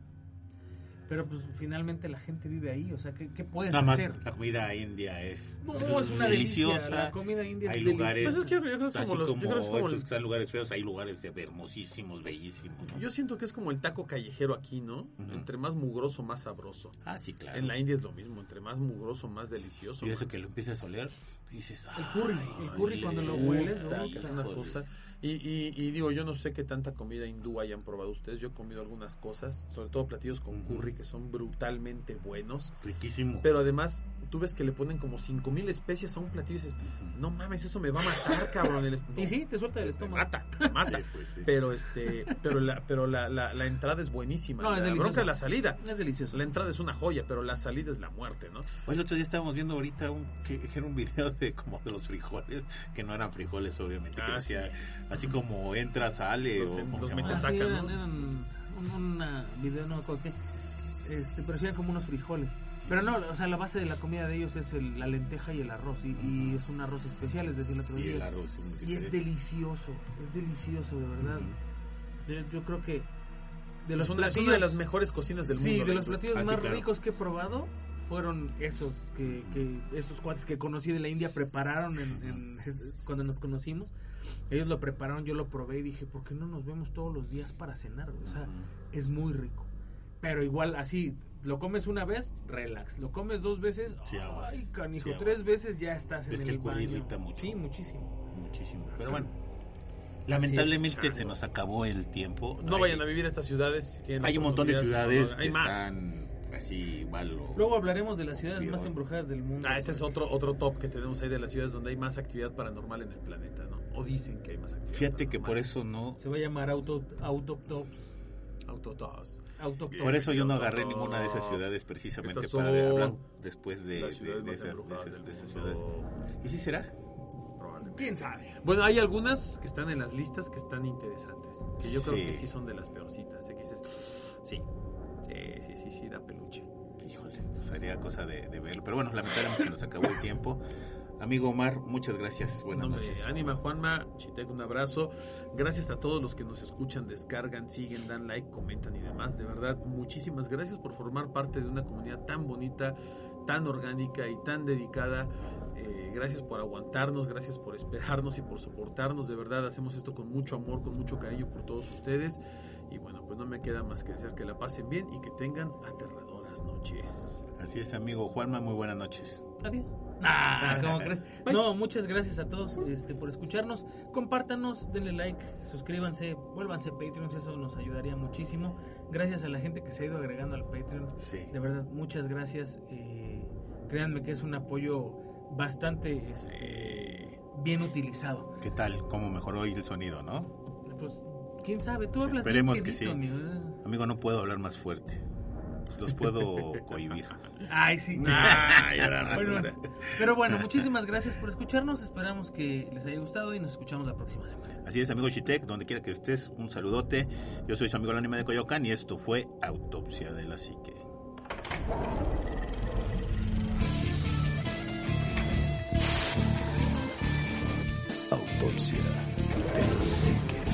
Pero pues finalmente la gente vive ahí, o sea, ¿qué, qué puedes Nada más, hacer? la comida india es, No, es una deliciosa. delicia. La comida india Hay es lugares, deliciosa. Pues es que yo creo que es como así los- yo como, creo que es como estos el- que están lugares feos, hay lugares hermosísimos, bellísimos. ¿no? Yo siento que es como el taco callejero aquí, ¿no? Ujú. Entre más mugroso, más sabroso. Ah, sí, claro. En la India es lo mismo, entre más mugroso, más delicioso. Y eso man. que lo empiezas a oler, dices, El curry, "Ay, el curry cuando lo le- hueles, es una híjole". cosa. Y, y, y digo, yo no sé qué tanta comida hindú hayan probado ustedes. Yo he comido algunas cosas, sobre todo platillos con curry que son brutalmente buenos. Riquísimo. Pero además, tú ves que le ponen como 5000 especies a un platillo y dices, no mames, eso me va a matar, cabrón. El Y sí, te suelta el me estómago. mata, mata. Sí, pues, sí. Pero este, pero la, pero la, la, la entrada es buenísima. No, es la delicioso. bronca es la salida. Es delicioso. La entrada es una joya, pero la salida es la muerte, ¿no? Hoy el otro día estábamos viendo ahorita un, que era un video de como de los frijoles, que no eran frijoles obviamente, que Ah, decía, así como entra, sale, o los se Ah, llama. metes sí, saca, eran, ¿no? eran un, una video, no me. Este, pero sí eran como unos frijoles. Pero no, o sea, la base de la comida de ellos es el- la lenteja y el arroz. Y, y es un arroz especial, es decir, el otro Y el día. arroz es Y es delicioso, es delicioso, de verdad. Ujú. Yo, yo creo que de los es, una, es platillos, una de las mejores cocinas del sí, mundo. de la los platillos Ah, sí, más claro. ricos que he probado fueron esos que, que estos cuates que conocí de la India prepararon en, en- cuando nos conocimos. Ellos lo prepararon, yo lo probé y dije, ¿por qué no nos vemos todos los días para cenar? O sea, Ujú. es muy rico. Pero igual así, lo comes una vez, relax. Lo comes dos veces, Sí, aguas. ay, canijo, Sí, aguas. tres veces ya estás en Es el que el baño. irrita mucho. Sí, muchísimo. Muchísimo. Pero bueno, lamentablemente se nos acabó el tiempo. No Hay- vayan a vivir a estas ciudades. si Hay un montón de ciudades Hay que más. están así igual. o- Luego hablaremos de las ciudades más embrujadas del mundo. Ah, ese es otro, otro top que tenemos ahí de las ciudades donde hay más actividad paranormal en el planeta, ¿no? O dicen que hay más actividad Fíjate que por paranormal. eso no. Se va a llamar auto, autoptops. Autotos. Autoptops. Por eso yo no agarré dos. ninguna de esas ciudades precisamente Estas para de hablar después de, de- de esas, esas- esas ciudades. ¿Y si será? ¿Quién sabe? Bueno, hay algunas que están en las listas que están interesantes. Que yo creo Sí. que sí son de las peorcitas. ¿eh? Que dices, sí. Sí, sí, sí, sí, da peluche. Híjole, sería cosa de, de verlo. Pero bueno, lamentablemente se nos acabó el tiempo. Amigo Omar, muchas gracias. Buenas Hombre, noches. Ánima, Juanma, Chitec, un abrazo. Gracias a todos los que nos escuchan, descargan, siguen, dan like, comentan y demás. De verdad, muchísimas gracias por formar parte de una comunidad tan bonita, tan orgánica y tan dedicada. Eh, gracias por aguantarnos, gracias por esperarnos y por soportarnos. De verdad, hacemos esto con mucho amor, con mucho cariño por todos ustedes. Y bueno, pues no me queda más que desear que la pasen bien y que tengan aterradoras noches. Así es, amigo Juanma, muy buenas noches. Adiós. Ah, ¿cómo crees? No, muchas gracias a todos este, por escucharnos. Compártanos, denle like, suscríbanse, vuélvanse Patreons, eso nos ayudaría muchísimo. Gracias a la gente que se ha ido agregando al Patreon. Sí. De verdad, muchas gracias. Eh, créanme que es un apoyo bastante este, bien utilizado. ¿Qué tal? ¿Cómo mejoró hoy el sonido, no? Quién sabe, tú hablas Esperemos bien que sí. mi- Amigo, no puedo hablar más fuerte. Los puedo cohibir. Ay, sí. Ay, ahora Bueno, resulta. pero bueno, muchísimas gracias por escucharnos. Esperamos que les haya gustado y nos escuchamos la próxima semana. Así es, amigo Chitec, donde quiera que estés, un saludote. Yo soy su amigo el anime de Coyoacán y esto fue Autopsia de la Psique. Autopsia de la psique.